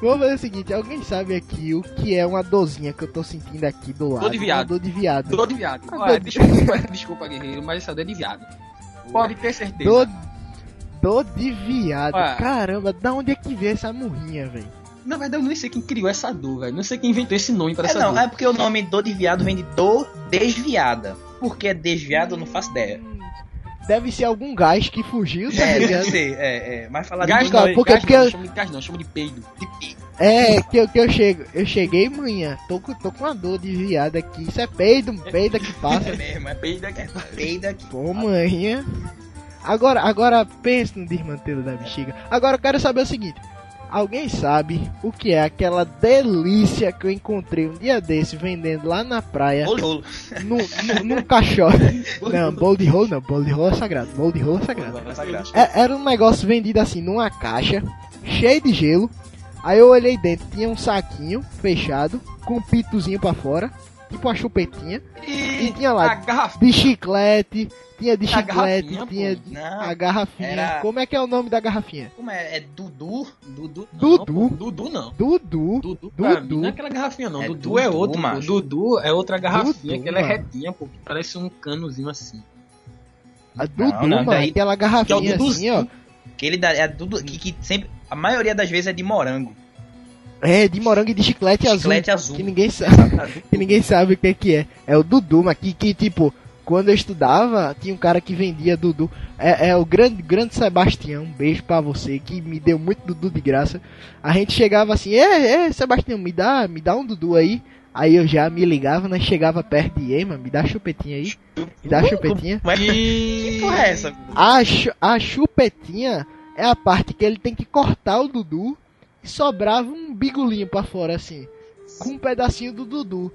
Vamos fazer o seguinte, alguém sabe aqui o que é uma dorzinha que eu tô sentindo aqui do lado? de viado. Uma dor de viado. Dor de viado. Olha, dor de- desculpa, desculpa, guerreiro, mas essa dor é de viado. Pode ter certeza. Dor de viado. Ah. Caramba, da onde é que veio essa murrinha, velho? Na verdade, eu nem sei quem criou essa dor, velho. Não sei quem inventou esse nome para É, essa não, dor. é porque o nome dor de viado vem de dor desviada. Por que desviado eu não faço ideia. Deve ser algum gás que fugiu, tá É, ligado? deve ser, é, é. Mas falar Gás de não, Não, porque- gás porque- não, chama de gás não, chama de peido. É, que eu, que eu chego, eu cheguei manhã, tô, com- tô com uma dor de viado aqui. Isso é peido, peido que passa. É mesmo, é peida que peida que Pô, manhã. Agora, agora pense no desmantelo da bexiga. Agora eu quero saber o seguinte. Alguém sabe o que é aquela delícia que eu encontrei um dia desse vendendo lá na praia? Rolo. No, no, num caixote. Não, bolo de rolo não, bolo de rolo é sagrado. Bolo de rolo é sagrado. É- era um negócio vendido assim numa caixa, cheio de gelo. Aí eu olhei dentro, tinha um saquinho fechado, com um pitozinho pra fora, tipo uma chupetinha. E, tinha A lá de chiclete, tinha de A chiclete, tinha pô. Não, a garrafinha. era- Como é que é o nome da garrafinha? como é? É Dudu? Dudu. Dudu. Não, pô, Dudu não. Dudu. Dudu, pra mim, Dudu. não é aquela garrafinha não. É Dudu, Dudu, é outro. macho. Dudu é outra garrafinha Dudu, que ela é retinha, pô. que Parece um canozinho assim. A Dudu, não, mano, daí- aquela Que é garrafinha assim, Duduzinho. ó. Que ele dá, é Dudu, que, que sempre, a maioria das vezes é de morango. É, de morango e de chiclete, Chiclete azul. azul. Que ninguém sabe. que ninguém sabe o que, que é. É o Dudu, mas que, que tipo, quando eu estudava, tinha um cara que vendia Dudu. É, é o grande, grande Sebastião, um beijo pra você, que me deu muito Dudu de graça. A gente chegava assim, é, é, Sebastião, me dá, me dá um Dudu aí. Aí eu já me ligava, né? Chegava perto de Ema, me dá chupetinha aí. Me dá chupetinha. Mas que porra é essa? A, chu- a chupetinha é a parte que ele tem que cortar o Dudu e sobrava um bigolinho pra fora assim. Com um pedacinho do Dudu.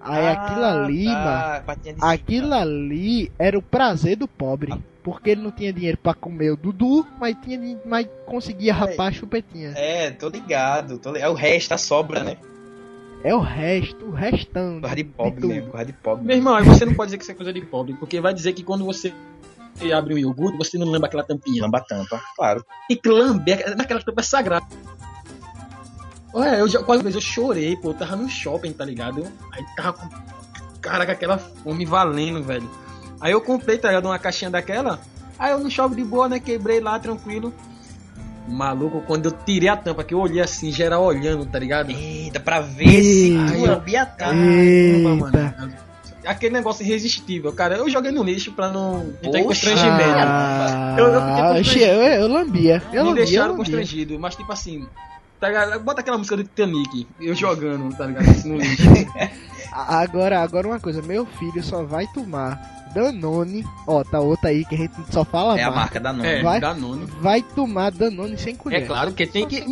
Aí aquilo ali, mano. tá, de Aquilo ali era o prazer do pobre. Porque ele não tinha dinheiro pra comer o Dudu, mas, tinha, mas conseguia rapar a chupetinha. É, tô ligado. Tô ligado. É o resto, a sobra, né? É o resto, o restão. Corra de de pobre mesmo, corra de pobre. Meu irmão, aí você não pode dizer que isso é coisa de pobre, porque vai dizer que quando você abre um iogurte, você não lembra aquela tampinha. Lamba a tampa, claro. Tem que lamber, naquela tampa é sagrada. Ué, eu já, quase vez eu chorei, pô, eu tava no shopping, tá ligado? Aí tava com. Caraca, aquela fome valendo, velho. Aí eu comprei, tá ligado? Uma caixinha daquela. Aí eu no shopping de boa, né? Quebrei lá, tranquilo. Maluco, quando eu tirei a tampa, que eu olhei assim, geral olhando, tá ligado? Eita, pra ver se lambia a tampa. Mano. Aquele negócio irresistível, cara. Eu joguei no lixo pra não não ter constrangimento. Ah, Eu- eu eu, constrangido. eu, eu lambia. Eu me lambia, eu deixaram lambia. constrangido, mas tipo assim. Tá ligado? Bota aquela música do Titanic, eu jogando, tá ligado? Assim no lixo. Agora, agora uma coisa, meu filho só vai tomar Danone. Ó, tá outra aí que a gente só fala É a marca. marca da nome. É, Vai? Danone. Vai tomar Danone sem colher. É claro que tem que.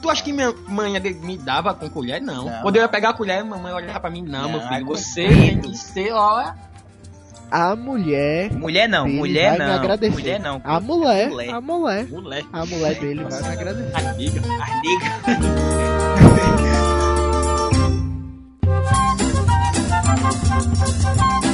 Tu acha que minha mãe me dava com colher? Não. Não. Quando eu ia pegar a colher, mamãe olhava pra mim, não, Não, meu é filho, com você tem que ser, ó. A mulher Mulher não, dele mulher vai me não. agradecer. Mulher não. A mulher, Mulher. a mulher, Mulher. a mulher dele vai me agradecer. Amiga. Amiga. Pronto,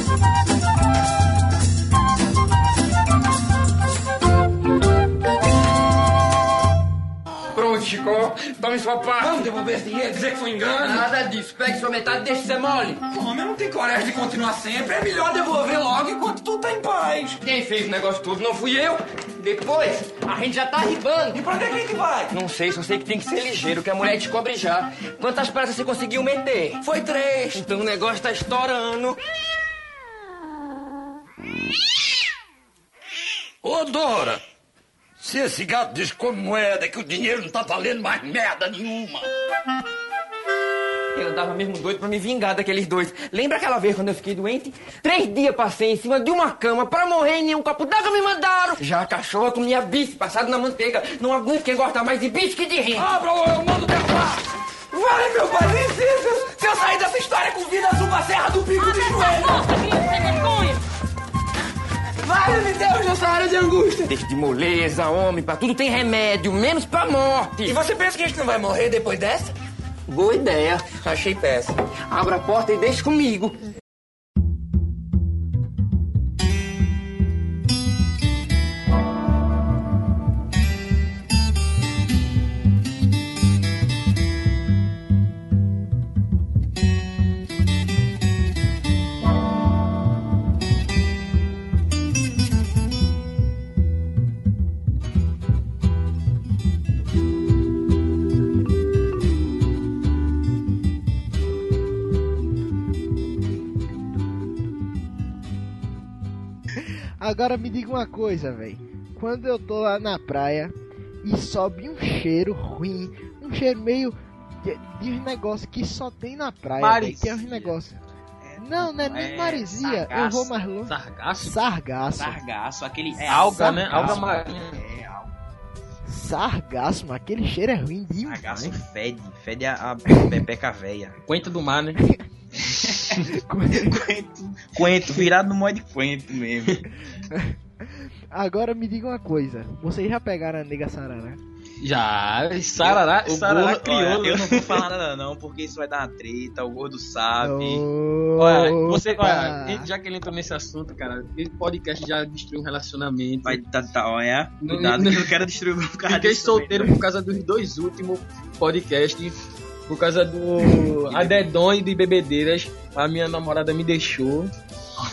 Chico. Tome sua parte. Vamos devolver esse dinheiro, dizer que foi engano. Nada disso. Pegue sua metade e deixe ser mole. Homem, eu não tenho coragem de continuar sempre. É melhor devolver logo enquanto tu tá em paz. Quem fez o negócio todo não fui eu. Depois, a gente já tá arribando. E pra onde é que a gente vai? Não sei, só sei que tem que ser ligeiro, que a mulher descobre já. Quantas praças você conseguiu meter? Foi três. Então o negócio tá estourando. Ô, Dora, se esse gato diz como moeda que o dinheiro não tá valendo mais merda nenhuma. Eu andava mesmo doido pra me vingar daqueles dois. Lembra aquela vez quando eu fiquei doente? Três dias passei em cima de uma cama pra morrer e nenhum copo d'água me mandaram. Já a cachorra comia bife passado na manteiga. Não aguento quem gosta mais de bife que de renda. Abra ou eu mando derrubar. Vale, meu pai, licença. Se eu sair dessa história com vida, suba a serra do pico de joelho. Vale-me Deus nessa área de angústia. Deixa de moleza, homem, pra tudo tem remédio, menos pra morte. E você pensa que a gente não vai morrer depois dessa? Boa ideia, achei péssimo. Abra a porta e deixe comigo. Agora me diga uma coisa, velho. Quando eu tô lá na praia e sobe um cheiro ruim, um cheiro meio de, de um negócio que só tem na praia, véi, que é um negócio. Não, não é nem É, maresia, eu sargaço. vou mais longe. Sargaço? Sargaço. Sargaço, aquele. É Alga, né? sargaço. Alga marinha. É, alga. Sargaço, mano, aquele cheiro é ruim demais. Sargaço fede. Fede a, a pepeca véia. Coentro do mar, né? Coentro virado no modo de coentro mesmo. Agora me diga uma coisa, vocês já pegaram a nega sarará? Já, Sarará, O Sarará gordo- criou. olha, né? Eu não vou falar nada não, porque isso vai dar uma treta, o gordo sabe. Olha, você, olha, já que ele entrou nesse assunto, cara, esse podcast já destruiu um relacionamento. Vai tá, tá, olha, Não- cuidado não- que eu quero destruir o cara Fiquei também, solteiro não. por causa dos dois últimos podcasts. Por causa do Adedon e de Bebedeiras. A minha namorada me deixou.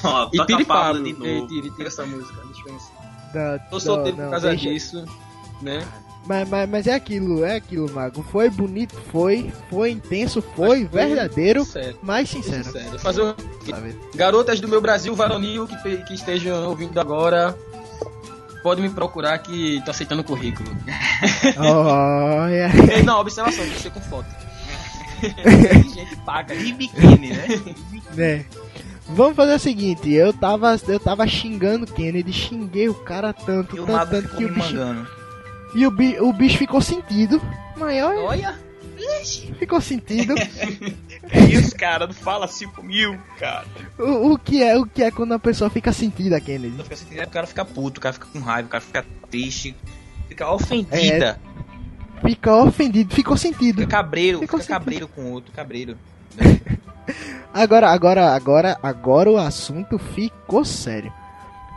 Ó, E a Pablo de novo. Tira essa música. Deixa eu ver. Tô solteiro não, por causa deixa- disso, né? Mas, mas, mas é aquilo, é aquilo, Mago. Foi bonito, foi. Foi intenso, foi. Foi verdadeiro, sincero. mas sincero. Sincero. Fazer o Sabe? Garotas do meu Brasil varonil que, que estejam ouvindo agora, pode me procurar que tô aceitando o currículo. Olha. Ei, não, observação, tem que ser com foto. gente paga. De biquíni, né? né? Vamos fazer o seguinte, eu tava, eu tava xingando o Kennedy, xinguei o cara tanto, E tanto, tanto ficou que o bicho, mangando. e o, bi, o bicho ficou sentido. Mas olha, Olha, ficou sentido. E os caras não falam assim comigo, cara. o, o que é, o que é quando a pessoa fica sentida, Kennedy? Fica assim, O cara fica puto, o cara fica com raiva, o cara fica triste, fica ofendida. Fica ofendido, ficou sentido. Fica cabreiro, Ficou fica cabreiro com o outro, cabreiro. Agora, agora, agora, agora o assunto ficou sério.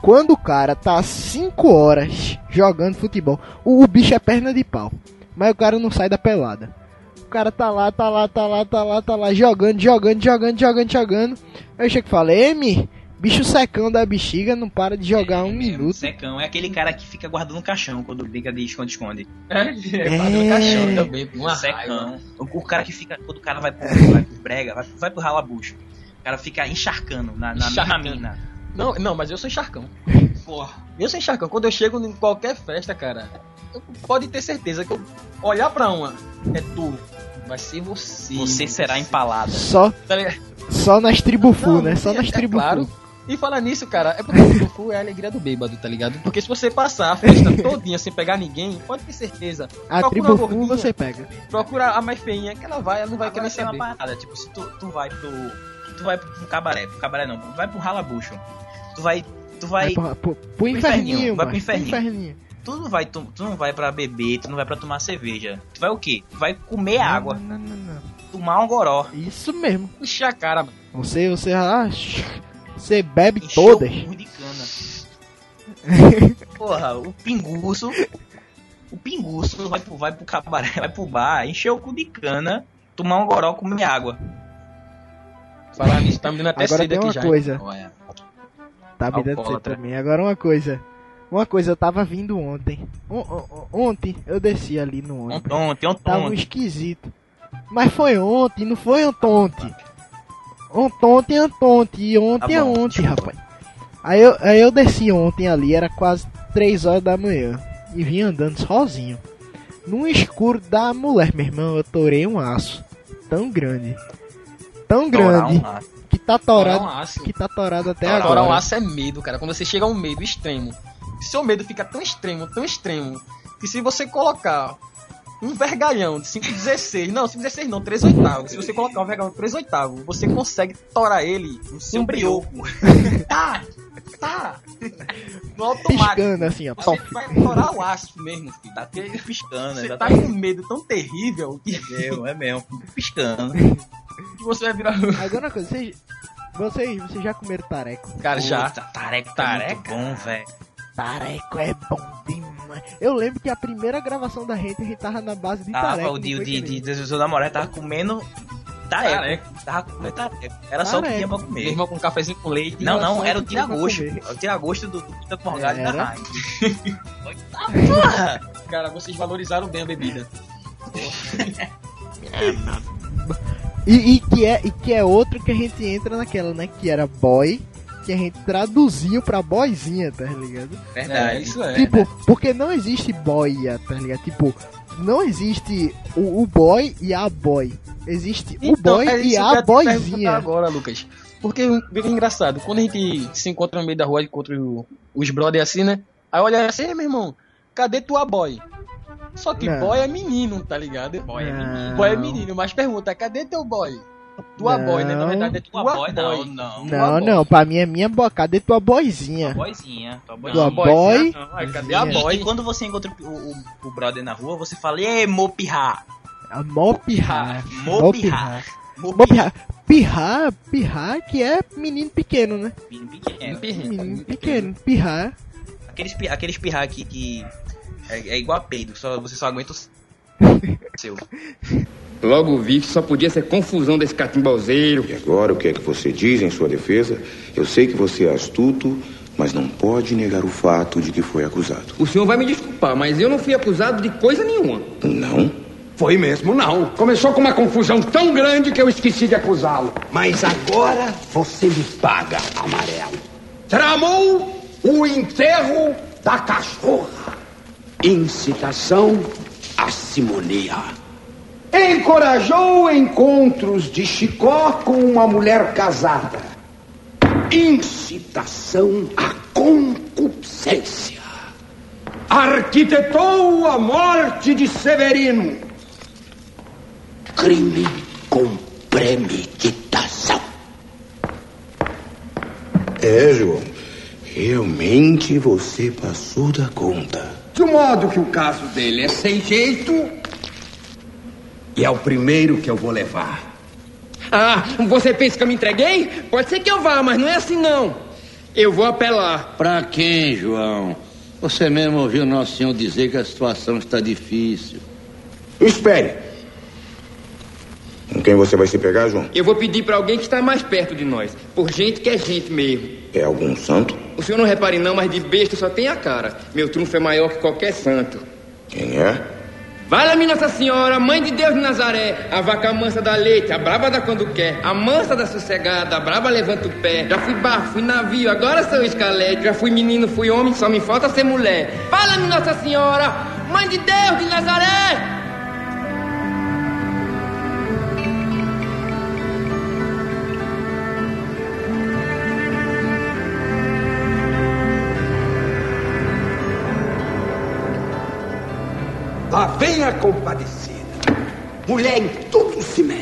Quando o cara tá 5 horas jogando futebol, o, o bicho é perna de pau, mas o cara não sai da pelada. O cara tá lá, tá lá, tá lá, tá lá, tá lá, jogando, jogando, jogando, jogando, jogando. Aí eu chego e falo, Emi, bicho secão da bexiga, não para de jogar um minuto. Secão é aquele cara que fica guardando o caixão quando briga de esconde-esconde. é, é, padrão caixão também, uma. Secão. O, o cara que fica, quando o cara vai pro, vai pro brega, vai, vai pro ralabucho. O cara fica encharcando na, na, na Encharcando. mina. Não, não, mas eu sou encharcão. Porra. Eu sou encharcão. Quando eu chego em qualquer festa, cara, eu- pode ter certeza que eu olhar pra uma, é tu. Vai ser você. Você será empalada. Só, Tá ligado? só nas tribufu, Não, né? Só é- nas é tribufu. claro. E falar nisso, cara, é porque o tribufu é a alegria do bêbado, tá ligado? Porque se você passar a festa todinha sem pegar ninguém, pode ter certeza. A Procura uma tribufu gordinha, você pega. Procura a mais feinha, que ela vai, ela não vai Agora querer tem uma saber. parada, tipo, se tu, tu vai pro. Tu vai pro cabaré, pro cabaré não, vai pro ralabucho. Tu vai. Tu vai. Vai pro, pro, pro inferninho, inferninho, vai pro inferninho. inferninho. Tu não vai, tu, tu não vai pra beber, tu não vai pra tomar cerveja. Tu vai o quê? Tu vai comer água, Não, não, não, não. tomar um goró. Isso mesmo. Encher a cara, mano. Você, você, ah, você bebe encher todas. o de cana. Porra, o pinguço. O pinguço vai pro, vai pro cabaré, vai pro bar, encher o cu de cana, tomar um goró, comer água. Falar nisso, tá me dando até Agora tem uma já. coisa. Olha, Tá me dando sede também. Agora uma coisa. Uma coisa, eu tava vindo ontem. On- on- ontem eu desci ali no ônibus. ontem, ontem, Tava um ontem. esquisito. Mas foi ontem, não foi ontem. Ontem, ontem. E ontem Tá é bom, ontem, rapaz. Aí eu, aí eu desci ontem ali, era quase 3 horas da manhã. E vim andando sozinho. No escuro da mulher, meu irmão, eu torei um aço. Tão grande. Tão Torar grande. um que tá Torar torado. um aço. Que tá torado até Torar agora. um aço é medo, cara. Quando você chega a um medo extremo. Seu medo fica tão extremo, tão extremo, que se você colocar um vergalhão de 5,16, não, 5,16 não, 3 oitavos. Se você colocar um vergalhão de 3 oitavos, você consegue torar ele no seu Um brioco. tá, tá. No automático. Piscando assim, ó. Você vai torar o aço mesmo, filho. Tá te- piscando, Você tá com medo tão terrível que É mesmo, é mesmo. Piscando. você vai virar. Agora uma coisa, vocês, vocês, vocês já comeram tareco? Cara, já. Tareco, tareco. Bom, velho. Tareco é bom demais. Eu lembro que a primeira gravação da gente, a gente tava na base de Tava tareco. o não de, de, de, de, seu namorado tava comendo tareco. Tareco. Tava comendo tareco. Era só o que Tareco. tinha pra comer. irmão com um cafezinho com leite. Não, Era não, o era o tira-gosto. comer. O tira-gosto do do Quinta Morgado e da Era? Heineken. Eita porra! Cara, vocês valorizaram bem a bebida. E, e que é, e que é outro que a gente entra naquela, né? Que era boy que a gente traduziu pra boizinha, tá ligado? Verdade. É, isso é. Tipo, porque não existe boia, tá ligado? Tipo, não existe o, o boy e a boy. Existe o boy é e a boyzinha. agora, Lucas. Porque vê que é engraçado, quando a gente se encontra no meio da rua, encontra o- os brothers assim, né? Aí olha assim, "Ei, meu irmão, cadê tua boy? Só que Não. boy é menino, tá ligado? Boy é menino. Boy é menino, mas pergunta, cadê teu boy? Tua Não. boy, né? Na verdade é tua, Tua boy. boy, não, não. Não, não, pra mim é minha boy. Cadê tua boyzinha? Boyzinha. Tua Tua boyzinha. boy. Não, aí cadê a boy? E quando você encontra o, o, o brother na rua, você fala, Ê, mopirra. A mó pirra. Mopirra. Mó pirra. Pirra, pirra que é menino pequeno, né? Menino pequeno. Menino pequeno. Pirra. Aqueles, aqueles pirra que, que é, é igual a peido, só, você só aguenta o seu. Logo vi que só podia ser confusão desse catimbalzeiro. E agora o que é que você diz em sua defesa? Eu sei que você é astuto, mas não pode negar o fato de que foi acusado. O senhor vai me desculpar, mas eu não fui acusado de coisa nenhuma. Não? Foi mesmo, não. Começou com uma confusão tão grande que eu esqueci de acusá-lo. Mas agora você me paga, amarelo. Tramou o enterro da cachorra. Incitação simonia. Encorajou encontros de Chicó com uma mulher casada. Incitação à concupiscência. Arquitetou a morte de Severino. Crime com premeditação. É, João. Realmente você passou da conta. De modo que o caso dele é sem jeito. E é o primeiro que eu vou levar. Ah, você pensa que eu me entreguei? Pode ser que eu vá, mas não é assim não. Eu vou apelar. Pra quem, João? Você mesmo ouviu Nosso Senhor dizer que a situação está difícil. Espere. Com quem você vai se pegar, João? Eu vou pedir pra alguém que está mais perto de nós. Por gente que é gente mesmo. É algum santo? O senhor não repare não, mas de besta só tem a cara. Meu trunfo é maior que qualquer santo. Quem é? Vai-me Nossa Senhora, Mãe de Deus de Nazaré, a vaca mansa da leite, a braba da quando quer, a mansa da sossegada, a braba levanta o pé. Já fui barco, fui navio, agora sou escalete, já fui menino, fui homem, só me falta ser mulher. Fala-me Nossa Senhora, Mãe de Deus de Nazaré! Compadecida. Mulher em tudo se mete.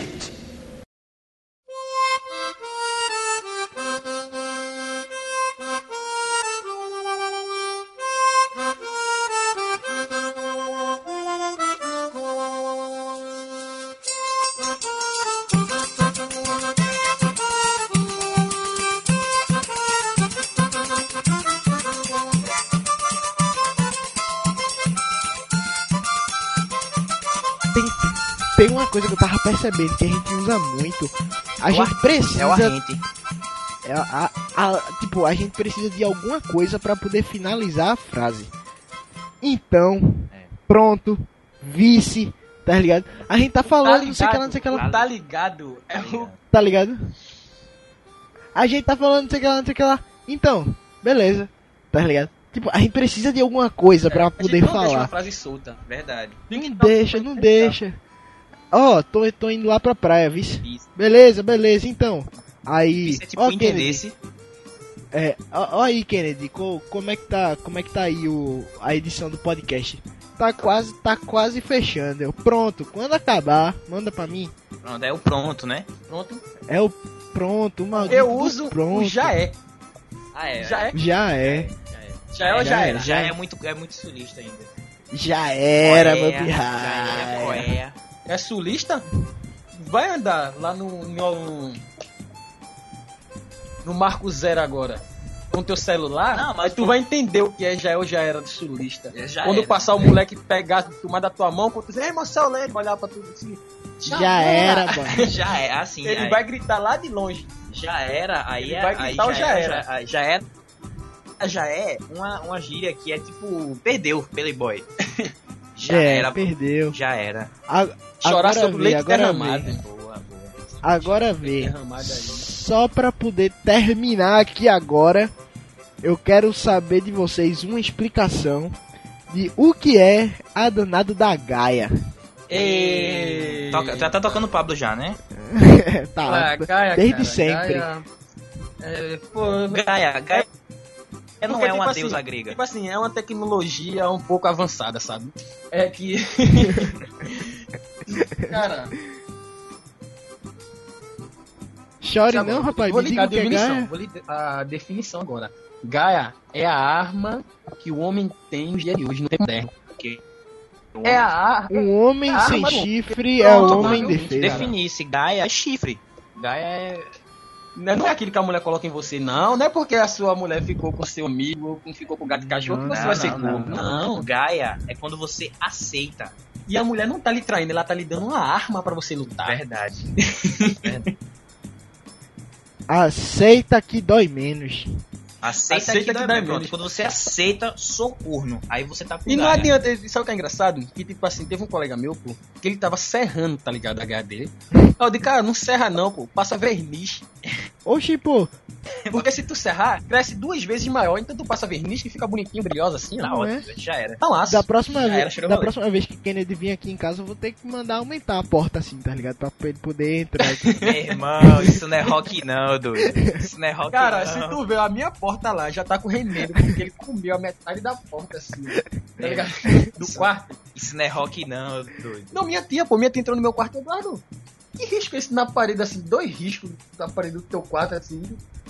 Percebendo que a gente usa muito. A É o gente ar- precisa. É o arrente. É a- a- a- tipo, a gente precisa de alguma coisa pra poder finalizar a frase. Então, É. pronto, vice, tá ligado? A gente tá falando, não sei o que lá, não sei o que lá. Tá ligado? É o Tá ligado? A gente tá falando, não sei o que lá, não sei o que lá. Então, beleza, tá ligado? Tipo, a gente precisa de alguma coisa pra É, a poder gente não deixa uma falar. frase solta. Verdade. Não deixa, não deixa. Ó, tô, tô indo lá pra praia, vice. Beleza, beleza, então. Aí, Isso é tipo ó, Kennedy. se É, ó, ó aí, Kennedy, co- como é que tá, como é que tá aí o, a edição do podcast? Tá quase, tá quase fechando. Eu, pronto, quando acabar, manda pra mim. Pronto, é o pronto, né? Pronto. É o pronto, o maldito Eu uso pronto. o já é. Ah, é. Já é? Já é. Já é ou já era? Já é muito, é muito sulista ainda. Já era, meu é? Já pirraia. é, qual é? É sulista? Vai andar lá no. no, no Marco Zero agora. Com teu celular, Não, mas aí tu vai entender o que é já é ou já era do sulista. É, já Quando era. passar o moleque pegar, tomar da tua mão, quando tu dizer, ei, ele vai olhar pra tu assim. Já era, mano. Já é, assim. Ele aí- vai gritar lá de longe. Já era, aí Ele é. vai aí gritar o já era. Já, já é. Já é uma, uma gíria que é tipo. Perdeu, Playboy. Já é, era. perdeu. Já era. A- Chorar agora sobre vê, leite agora derramado. vê. Boa, boa. Agora vê. Só pra poder terminar aqui agora, eu quero saber de vocês uma explicação de o que é a danada da Gaia. E... Toca, já tá tocando o Pablo já, né? tá, Ah, Gaia, desde cara, sempre. Gaia, é, pô, Gaia, Gaia não Porque, é uma tipo deusa assim, grega. Tipo assim, é uma tecnologia um pouco avançada, sabe? É que. Cara, Chore sabe, não, rapaz, vou ligar a o é definição. Gaia. Vou lhe a definição agora. Gaia é a arma que o homem tem nos dias de hoje, no tempo moderno. É a arma. Um homem Ah, sem não. chifre é Pronto, homem mas defeito. Definisse, Gaia é chifre. Gaia é. Não é- não é aquilo que a mulher coloca em você, não. Não é porque a sua mulher ficou com seu amigo ou ficou com o gato e cachorro que você vai ser corno. Não. Gaia é quando você aceita. E a mulher não tá lhe traindo, ela tá lhe dando uma arma pra você lutar. Verdade. Aceita que dói menos. Aceita, Aceita que, que dá dá menos. menos. Quando você aceita, sou corno. Aí você tá com E não Gaia. adianta, sabe o que é engraçado? Que tipo assim, teve um colega meu, pô, que ele tava serrando, tá ligado? A gaia dele. Aí eu disse, cara, não serra não, pô, passa verniz. Oxi, pô. Porque se tu serrar, cresce duas vezes maior, então tu passa verniz que fica bonitinho, brilhosa assim. Não é? já era. Tá massa. Da próxima, Já vez, era, da próxima vez que Kennedy vir aqui em casa, eu vou ter que mandar aumentar a porta assim, tá ligado? Pra ele poder entrar aqui. Meu irmão, isso não é rock não, doido. Isso não é rock Cara, não. se tu ver a minha porta lá, já tá com remendo, porque ele comeu a metade da porta assim, tá ligado? Do quarto. Isso não é rock não, doido. Não, minha tia, pô, minha tia entrou no meu quarto, Eduardo. Que risco é esse na parede, assim, dois riscos na parede do teu quarto, assim.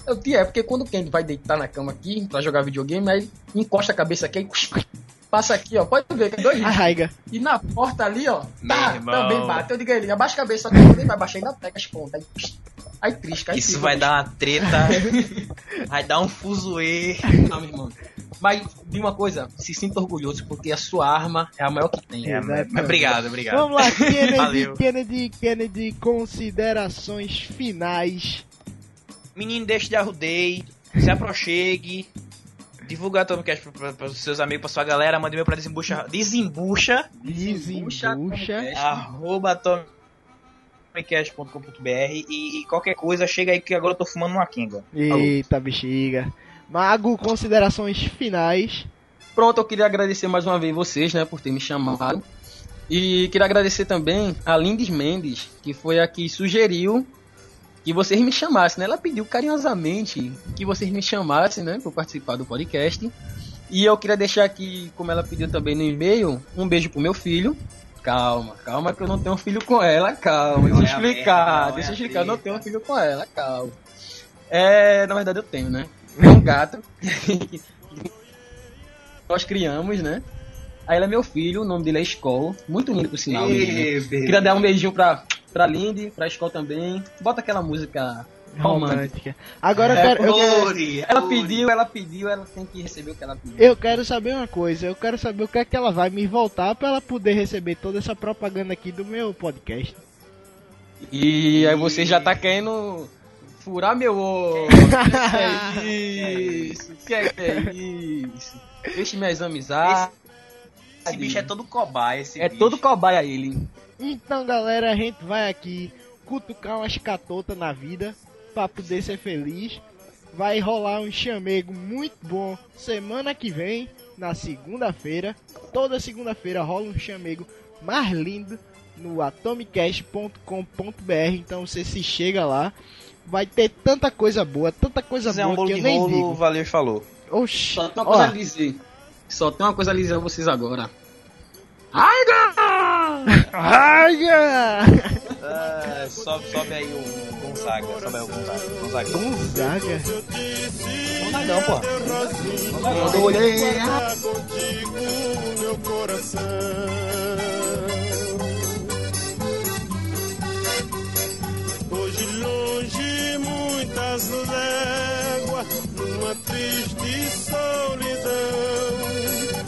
Eu, tia, é porque quando o Kenny vai deitar na cama aqui pra jogar videogame, aí encosta a cabeça aqui, aí passa aqui, ó, pode ver que é dois riscos. Arraiga. E na porta ali, ó, tá, também bate. Eu digo a ele, abaixa a cabeça, só que quando ele vai baixar, ainda pega as pontas. Aí, aí trisca, aí Isso vai bicho. dar uma treta. vai dar um fuzuê. Não, meu irmão. Mas, de uma coisa, se sinta orgulhoso, porque a sua arma é a maior que tem. É, mas- mas obrigado, obrigado. Vamos lá, Kennedy. Kennedy, Kennedy, considerações finais. Menino, deixe de arrudei. Se aproxegue. Divulga a Tomcast para os seus amigos, pra sua galera. Mande meu pra desembucha. Desembucha. Desembucha. Arroba tomcast.com.br e, e qualquer coisa, chega aí que agora eu tô fumando uma Kenga. Eita, bexiga. Mago, considerações finais. Pronto, eu queria agradecer mais uma vez vocês, né, por ter me chamado. E queria agradecer também a Lindes Mendes, que foi a que sugeriu que vocês me chamassem, né? Ela pediu carinhosamente que vocês me chamassem, né, para participar do podcast. E eu queria deixar aqui, como ela pediu também no e-mail, um beijo pro meu filho. Calma, calma que eu não tenho filho com ela, calma. Deixa eu é explicar, não deixa eu é explicar, eu não tenho filho com ela, calma. É, na verdade eu tenho, né? É um gato. Nós criamos, né? Aí ele é meu filho, o nome dele é Skol. Muito lindo, por sinal. Bebê. Queria dar um beijinho pra, pra Lindy, pra Skol também. Bota aquela música romântica. Romântica. Agora eu É, Ela pediu, ela pediu, ela tem que receber o que ela pediu. eu quero saber uma coisa. Eu quero saber o que é que ela vai me voltar pra ela poder receber toda essa propaganda aqui do meu podcast. E aí você já tá querendo furar meu olho. Que é isso? Que é, que é isso? Deixe minhas amizades. Esse bicho é todo cobaia, esse É bicho. todo cobaia ele. Então, galera, a gente vai aqui cutucar umas catotas na vida pra poder ser feliz. Vai rolar um chamego muito bom semana que vem, na segunda-feira. Toda segunda-feira rola um chamego mais lindo no atomicast.com.br. Então você se chega lá, vai ter tanta coisa boa, tanta coisa quiser boa um bolo que de eu nem rolo, digo. valeu, falou. Oxi, Só tem uma ó, coisa a dizer. Só tem uma coisa a dizer a vocês agora. Ai, Raia! Ah, sobe, sobe aí o Gonzaga. Sobe aí o Gonzaga. Gonzaga. Gonzaga. Gonzaga não, pô. Quando eu olhei. contigo, meu coração. Numa triste solidão.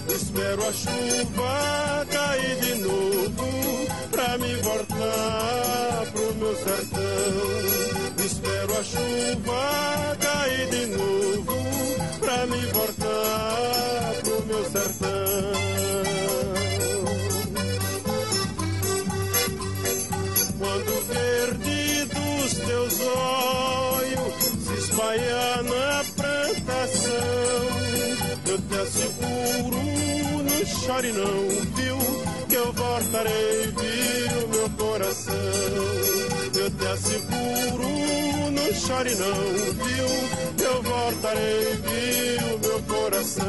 Espero a chuva cair de novo pra me voltar pro meu sertão. Espero a chuva cair de novo pra me voltar pro meu sertão. espalhar na plantação. Eu te seguro, não chore não, viu? Que eu voltarei, viu, meu coração. Eu te seguro, não chore não, viu? Que eu voltarei, viu, meu coração.